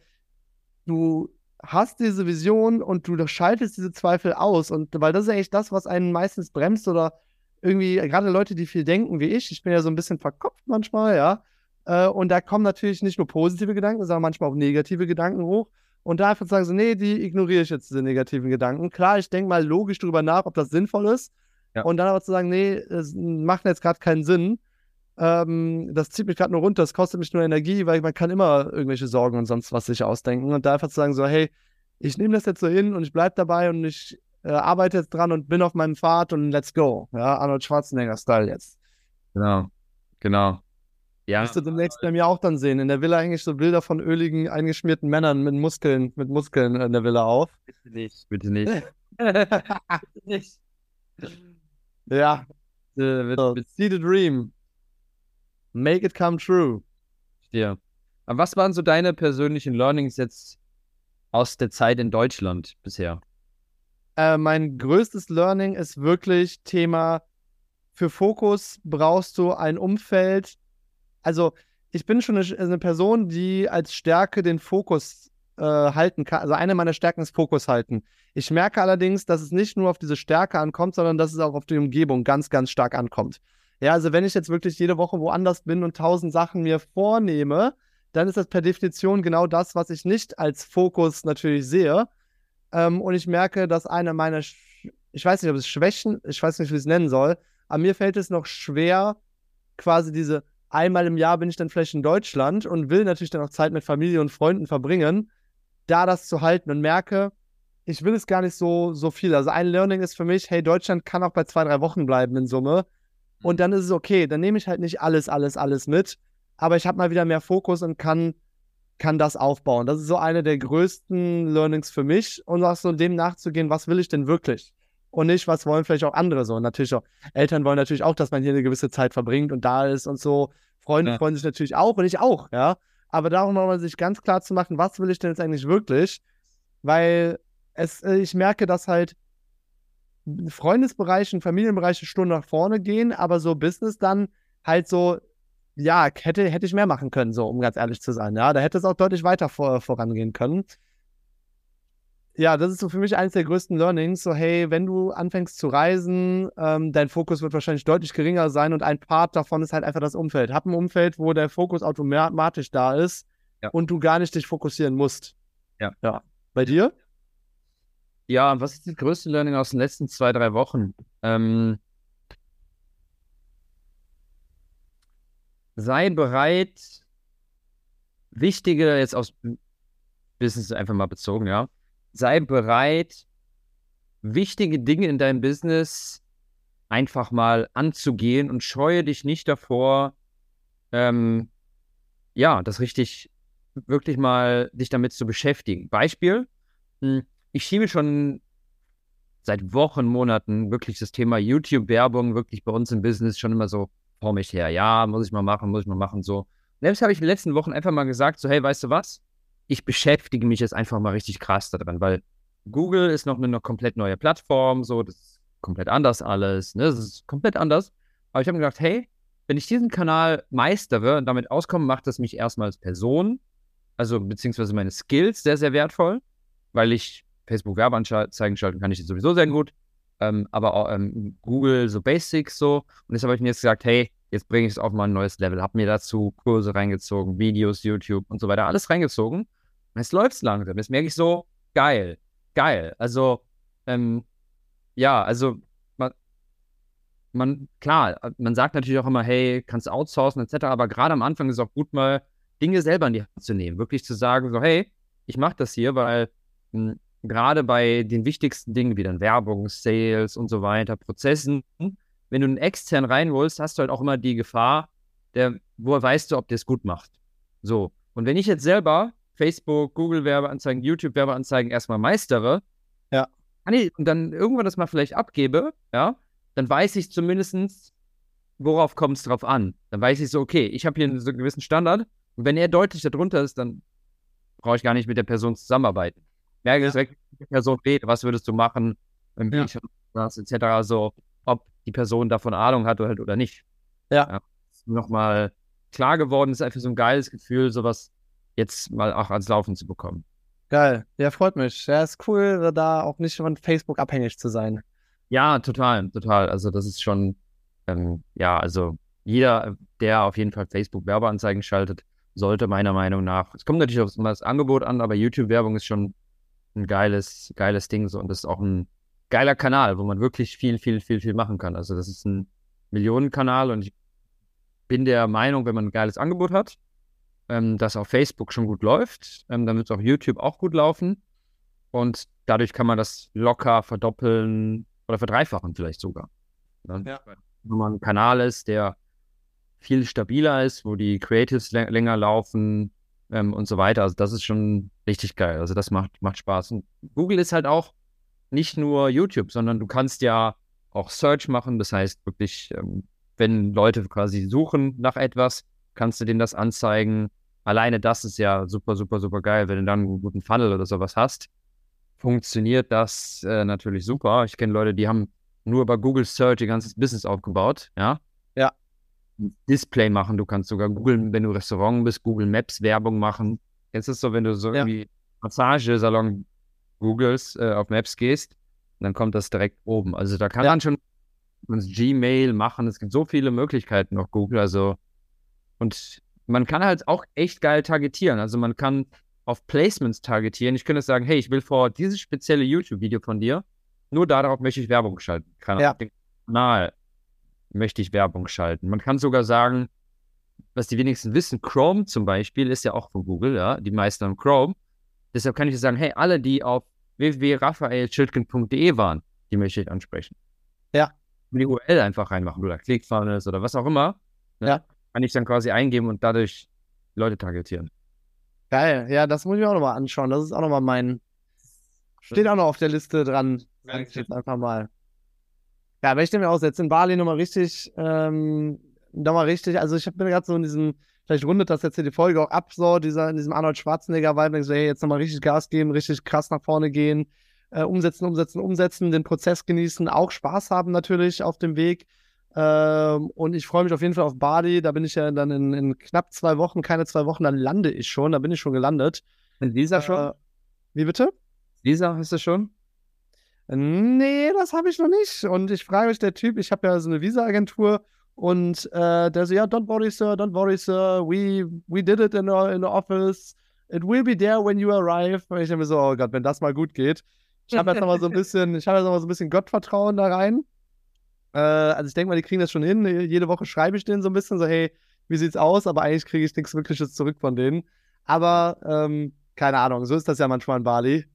du hast diese Vision und du schaltest diese Zweifel aus. Und weil das ist eigentlich das, was einen meistens bremst oder irgendwie, gerade Leute, die viel denken wie ich, ich bin ja so ein bisschen verkopft manchmal, ja. Äh, und da kommen natürlich nicht nur positive Gedanken, sondern manchmal auch negative Gedanken hoch. Und da einfach sagen so, nee, die ignoriere ich jetzt, diese negativen Gedanken. Klar, ich denke mal logisch darüber nach, ob das sinnvoll ist. Ja. Und dann aber zu sagen, nee, es macht jetzt gerade keinen Sinn. Ähm, das zieht mich gerade nur runter, das kostet mich nur Energie, weil man kann immer irgendwelche Sorgen und sonst was sich ausdenken. Und da einfach zu sagen so, hey, ich nehme das jetzt so hin und ich bleibe dabei und ich äh, arbeite jetzt dran und bin auf meinem Pfad und let's go. Ja, Arnold Schwarzenegger-Style jetzt. Genau, genau. Ja. Wirst du demnächst bei mir auch dann sehen. In der Villa hänge ich so Bilder von öligen, eingeschmierten Männern mit Muskeln, mit Muskeln in der Villa auf. Bitte nicht, bitte nicht. bitte nicht. Ja. Äh, so, see the dream. Make it come true. Ja. Aber was waren so deine persönlichen Learnings jetzt aus der Zeit in Deutschland bisher? Äh, mein größtes Learning ist wirklich Thema, für Fokus brauchst du ein Umfeld. Also ich bin schon eine, eine Person, die als Stärke den Fokus äh, halten kann. Also eine meiner Stärken ist Fokus halten. Ich merke allerdings, dass es nicht nur auf diese Stärke ankommt, sondern dass es auch auf die Umgebung ganz, ganz stark ankommt. Ja, also wenn ich jetzt wirklich jede Woche woanders bin und tausend Sachen mir vornehme, dann ist das per Definition genau das, was ich nicht als Fokus natürlich sehe. Ähm, und ich merke, dass eine meiner, Sch ich weiß nicht, ob es Schwächen, ich weiß nicht, wie ich es nennen soll, aber mir fällt es noch schwer, quasi diese einmal im Jahr bin ich dann vielleicht in Deutschland und will natürlich dann auch Zeit mit Familie und Freunden verbringen, da das zu halten und merke, ich will es gar nicht so, so viel. Also ein Learning ist für mich, hey, Deutschland kann auch bei zwei, drei Wochen bleiben in Summe. Und dann ist es okay. Dann nehme ich halt nicht alles, alles, alles mit. Aber ich habe mal wieder mehr Fokus und kann kann das aufbauen. Das ist so eine der größten Learnings für mich und auch so dem nachzugehen, was will ich denn wirklich? Und nicht, was wollen vielleicht auch andere so. Und natürlich auch, Eltern wollen natürlich auch, dass man hier eine gewisse Zeit verbringt und da ist und so. Freunde ja. freuen sich natürlich auch und ich auch, ja. Aber darum nochmal sich ganz klar zu machen, was will ich denn jetzt eigentlich wirklich? Weil es, äh, ich merke, dass halt Freundesbereiche und Familienbereiche Stunden nach vorne gehen, aber so Business dann halt so ja, hätte, hätte ich mehr machen können, so, um ganz ehrlich zu sein. Ja, da hätte es auch deutlich weiter vor, vorangehen können. Ja, das ist so für mich eines der größten Learnings. So, hey, wenn du anfängst zu reisen, ähm, dein Fokus wird wahrscheinlich deutlich geringer sein und ein Part davon ist halt einfach das Umfeld. Hab ein Umfeld, wo der Fokus automatisch da ist ja. und du gar nicht dich fokussieren musst. Ja. Ja. Bei dir? Ja, und was ist das größte Learning aus den letzten zwei, drei Wochen? Ähm, sei bereit, wichtige, jetzt aus Business einfach mal bezogen, ja, sei bereit, wichtige Dinge in deinem Business einfach mal anzugehen und scheue dich nicht davor, ähm, ja, das richtig, wirklich mal dich damit zu beschäftigen. Beispiel, hm, ich schiebe schon seit Wochen, Monaten wirklich das Thema YouTube-Werbung wirklich bei uns im Business schon immer so vor mich her. Ja, muss ich mal machen, muss ich mal machen, so. Selbst habe ich in den letzten Wochen einfach mal gesagt, so, hey, weißt du was? Ich beschäftige mich jetzt einfach mal richtig krass daran, weil Google ist noch eine noch komplett neue Plattform, so, das ist komplett anders alles, ne? Das ist komplett anders. Aber ich habe mir gedacht, hey, wenn ich diesen Kanal meistere und damit auskomme, macht das mich erstmal als Person, also beziehungsweise meine Skills sehr, sehr wertvoll, weil ich Facebook Werbeanzeigen schalten kann ich sowieso sehr gut ähm, aber auch ähm, Google so Basics so. Und deshalb habe ich mir jetzt gesagt, hey, jetzt bringe ich es auf mal ein neues Level. Habe mir dazu Kurse reingezogen, Videos, YouTube und so weiter, alles reingezogen. Und jetzt läuft es langsam. Jetzt merke ich so, geil, geil. Also, ähm, ja, also man, man, klar, man sagt natürlich auch immer, hey, kannst outsourcen etc., aber gerade am Anfang ist es auch gut, mal Dinge selber in die Hand zu nehmen. Wirklich zu sagen, so, hey, ich mache das hier, weil hm, gerade bei den wichtigsten Dingen wie dann Werbung, Sales und so weiter, Prozessen, wenn du einen extern reinholst, hast du halt auch immer die Gefahr, der, woher weißt du, ob der es gut macht. So. Und wenn ich jetzt selber Facebook, Google Werbeanzeigen, YouTube Werbeanzeigen erstmal meistere, ja. und dann irgendwann das mal vielleicht abgebe, ja, dann weiß ich zumindest, worauf kommt es drauf an? Dann weiß ich so, okay, ich habe hier einen so gewissen Standard und wenn er deutlich darunter ist, dann brauche ich gar nicht mit der Person zusammenarbeiten. Merke ja. die Person geht, was würdest du machen, wenn ja. ich das, etc. So, ob die Person davon Ahnung hat oder, halt oder nicht. Ja. ja Nochmal klar geworden, ist einfach so ein geiles Gefühl, sowas jetzt mal auch ans Laufen zu bekommen. Geil. Ja, freut mich. Ja, ist cool, da auch nicht von Facebook abhängig zu sein. Ja, total, total. Also das ist schon, ähm, ja, also jeder, der auf jeden Fall Facebook Werbeanzeigen schaltet, sollte meiner Meinung nach. Es kommt natürlich auf das Angebot an, aber YouTube-Werbung ist schon ein geiles, geiles Ding so und das ist auch ein geiler Kanal, wo man wirklich viel, viel, viel, viel machen kann. Also das ist ein Millionenkanal und ich bin der Meinung, wenn man ein geiles Angebot hat, ähm, das auf Facebook schon gut läuft, ähm, dann wird es auf YouTube auch gut laufen und dadurch kann man das locker verdoppeln oder verdreifachen vielleicht sogar. Ne? Ja. Wenn man ein Kanal ist, der viel stabiler ist, wo die Creatives länger laufen ähm, und so weiter. Also das ist schon richtig geil. Also das macht, macht Spaß. Und Google ist halt auch nicht nur YouTube, sondern du kannst ja auch Search machen. Das heißt wirklich, ähm, wenn Leute quasi suchen nach etwas, kannst du denen das anzeigen. Alleine das ist ja super, super, super geil. Wenn du dann einen guten Funnel oder sowas hast, funktioniert das äh, natürlich super. Ich kenne Leute, die haben nur über Google Search ihr ganzes Business aufgebaut, ja. Ja. Display machen. Du kannst sogar Google, wenn du Restaurant bist, Google Maps Werbung machen. Jetzt ist es so, wenn du so ja. irgendwie Massagesalon Googles äh, auf Maps gehst, dann kommt das direkt oben. Also da kann ja. man schon Gmail machen. Es gibt so viele Möglichkeiten auf Google. Also und man kann halt auch echt geil targetieren. Also man kann auf Placements targetieren. Ich könnte sagen, hey, ich will vor dieses spezielle YouTube-Video von dir, nur darauf möchte ich Werbung schalten. Kann ja. Kanal möchte ich Werbung schalten. Man kann sogar sagen, was die wenigsten wissen, Chrome zum Beispiel ist ja auch von Google, ja, die meisten haben Chrome. Deshalb kann ich sagen, hey, alle, die auf www.raphaelschildkin.de waren, die möchte ich ansprechen. Ja. Die URL einfach reinmachen oder ClickFunnels oder was auch immer. Ne? Ja. Kann ich dann quasi eingeben und dadurch Leute targetieren. Geil, ja, das muss ich auch nochmal anschauen. Das ist auch nochmal mein. Steht auch noch auf der Liste dran. Sag ich jetzt einfach mal. Ja, aber ich denke mir auch, jetzt in Bali nochmal richtig, ähm, nochmal richtig, also ich bin gerade so in diesem, vielleicht rundet das jetzt hier die Folge auch ab, so dieser, in diesem Arnold Schwarzenegger-Vibe, so, hey, jetzt nochmal richtig Gas geben, richtig krass nach vorne gehen, äh, umsetzen, umsetzen, umsetzen, den Prozess genießen, auch Spaß haben natürlich auf dem Weg. Ähm, und ich freue mich auf jeden Fall auf Bali. Da bin ich ja dann in, in, knapp zwei Wochen, keine zwei Wochen, dann lande ich schon. Da bin ich schon gelandet. In Visa äh, schon? Wie bitte? Visa hast du schon? Nee, das habe ich noch nicht. Und ich frage mich, der Typ, ich habe ja so eine Visa-Agentur und äh, der so, ja, don't worry, sir, don't worry, sir. We, we did it in the, in the office. It will be there when you arrive. Und ich denke mir so, oh Gott, wenn das mal gut geht. Ich habe jetzt noch mal so ein bisschen, ich habe jetzt noch mal so ein bisschen Gottvertrauen da rein. Äh, also ich denke mal, die kriegen das schon hin. Jede Woche schreibe ich denen so ein bisschen so, hey, wie sieht's aus? Aber eigentlich kriege ich nichts Wirkliches zurück von denen. Aber ähm, keine Ahnung, so ist das ja manchmal in Bali.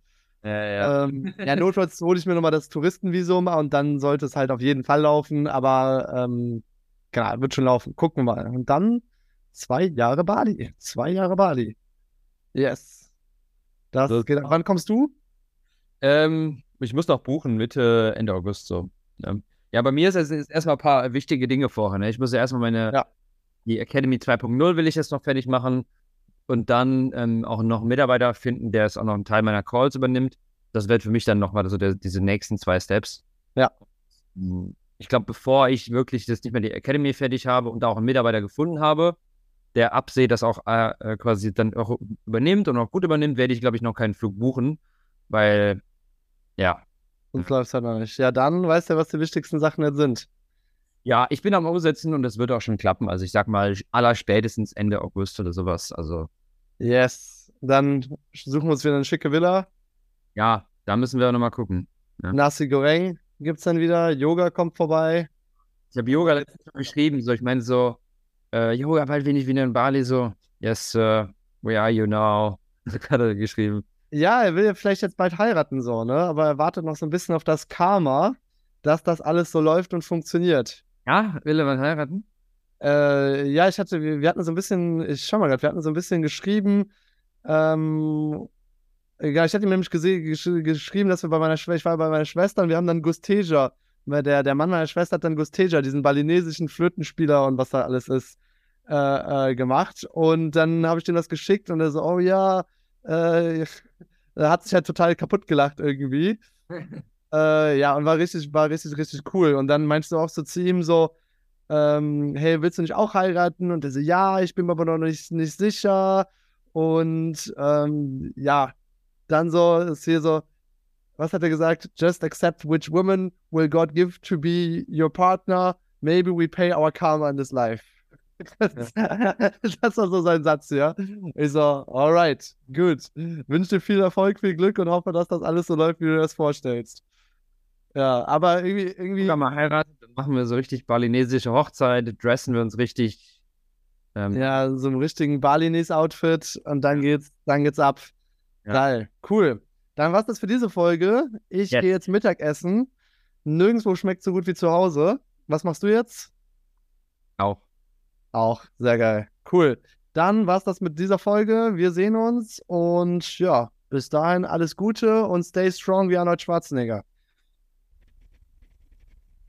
Ja, ja. Ähm, ja, notfalls hole ich mir nochmal das Touristenvisum und dann sollte es halt auf jeden Fall laufen, aber ähm, genau, wird schon laufen. Gucken wir mal. Und dann zwei Jahre Bali. Zwei Jahre Bali. Yes. Das, das geht. Wann kommst du? Ähm, ich muss noch buchen, Mitte, Ende August so. Ja, ja bei mir ist es erstmal ein paar wichtige Dinge vorher. Ne? Ich muss ja erstmal meine, ja. die Academy 2.0 will ich jetzt noch fertig machen und dann ähm, auch noch einen Mitarbeiter finden, der es auch noch einen Teil meiner Calls übernimmt. Das wird für mich dann nochmal so der, diese nächsten zwei Steps. Ja. Ich glaube, bevor ich wirklich das nicht mehr die Academy fertig habe und da auch einen Mitarbeiter gefunden habe, der abseht, das auch äh, äh, quasi dann auch übernimmt und auch gut übernimmt, werde ich, glaube ich, noch keinen Flug buchen, weil, ja. Und läuft es halt noch nicht. Ja, dann weißt du, was die wichtigsten Sachen jetzt sind. Ja, ich bin am Umsetzen und es wird auch schon klappen. Also ich sag mal, aller spätestens Ende August oder sowas. Also. Yes. Dann suchen wir uns wieder eine schicke Villa. Ja, da müssen wir nochmal gucken. Ja. Nasi Goreng gibt's dann wieder. Yoga kommt vorbei. Ich habe Yoga letztens geschrieben. So, ich meine so, äh, Yoga bald bin ich wieder in Bali. So, yes, uh, where are you now? hat er geschrieben. Ja, er will ja vielleicht jetzt bald heiraten, so, ne? Aber er wartet noch so ein bisschen auf das Karma, dass das alles so läuft und funktioniert. Ja, will er mal heiraten? Äh, ja, ich hatte, wir, wir, hatten so ein bisschen, ich schau mal gerade, wir hatten so ein bisschen geschrieben, ähm, ja, ich hatte ihm nämlich gesch geschrieben, dass wir bei meiner Schwester, ich war bei meiner Schwester und wir haben dann Gusteja weil der, der Mann meiner Schwester hat dann Gusteja, diesen balinesischen Flötenspieler und was da alles ist, äh, äh, gemacht. Und dann habe ich dem das geschickt und er so, oh ja, äh, er hat sich halt total kaputt gelacht irgendwie. äh, ja, und war richtig, war richtig, richtig cool. Und dann meinst du auch so zu ihm so, ähm, hey, willst du nicht auch heiraten? Und er so, ja, ich bin mir aber noch nicht, nicht sicher. Und ähm, ja, dann so ist hier so, was hat er gesagt? Just accept which woman will God give to be your partner. Maybe we pay our karma in this life. Das, das war so sein Satz, ja. Ich so, alright, gut. Wünsche dir viel Erfolg, viel Glück und hoffe, dass das alles so läuft, wie du das vorstellst. Ja, aber irgendwie. irgendwie Wenn wir mal heiraten, dann machen wir so richtig balinesische Hochzeit, dressen wir uns richtig. Ähm, ja, so einen richtigen Balinese-Outfit und dann geht's, dann geht's ab. Ja. Geil, cool. Dann war's das für diese Folge. Ich yes. gehe jetzt Mittagessen. Nirgendwo schmeckt so gut wie zu Hause. Was machst du jetzt? Auch. Auch, sehr geil. Cool. Dann war's das mit dieser Folge. Wir sehen uns und ja, bis dahin alles Gute und stay strong wie Arnold Schwarzenegger.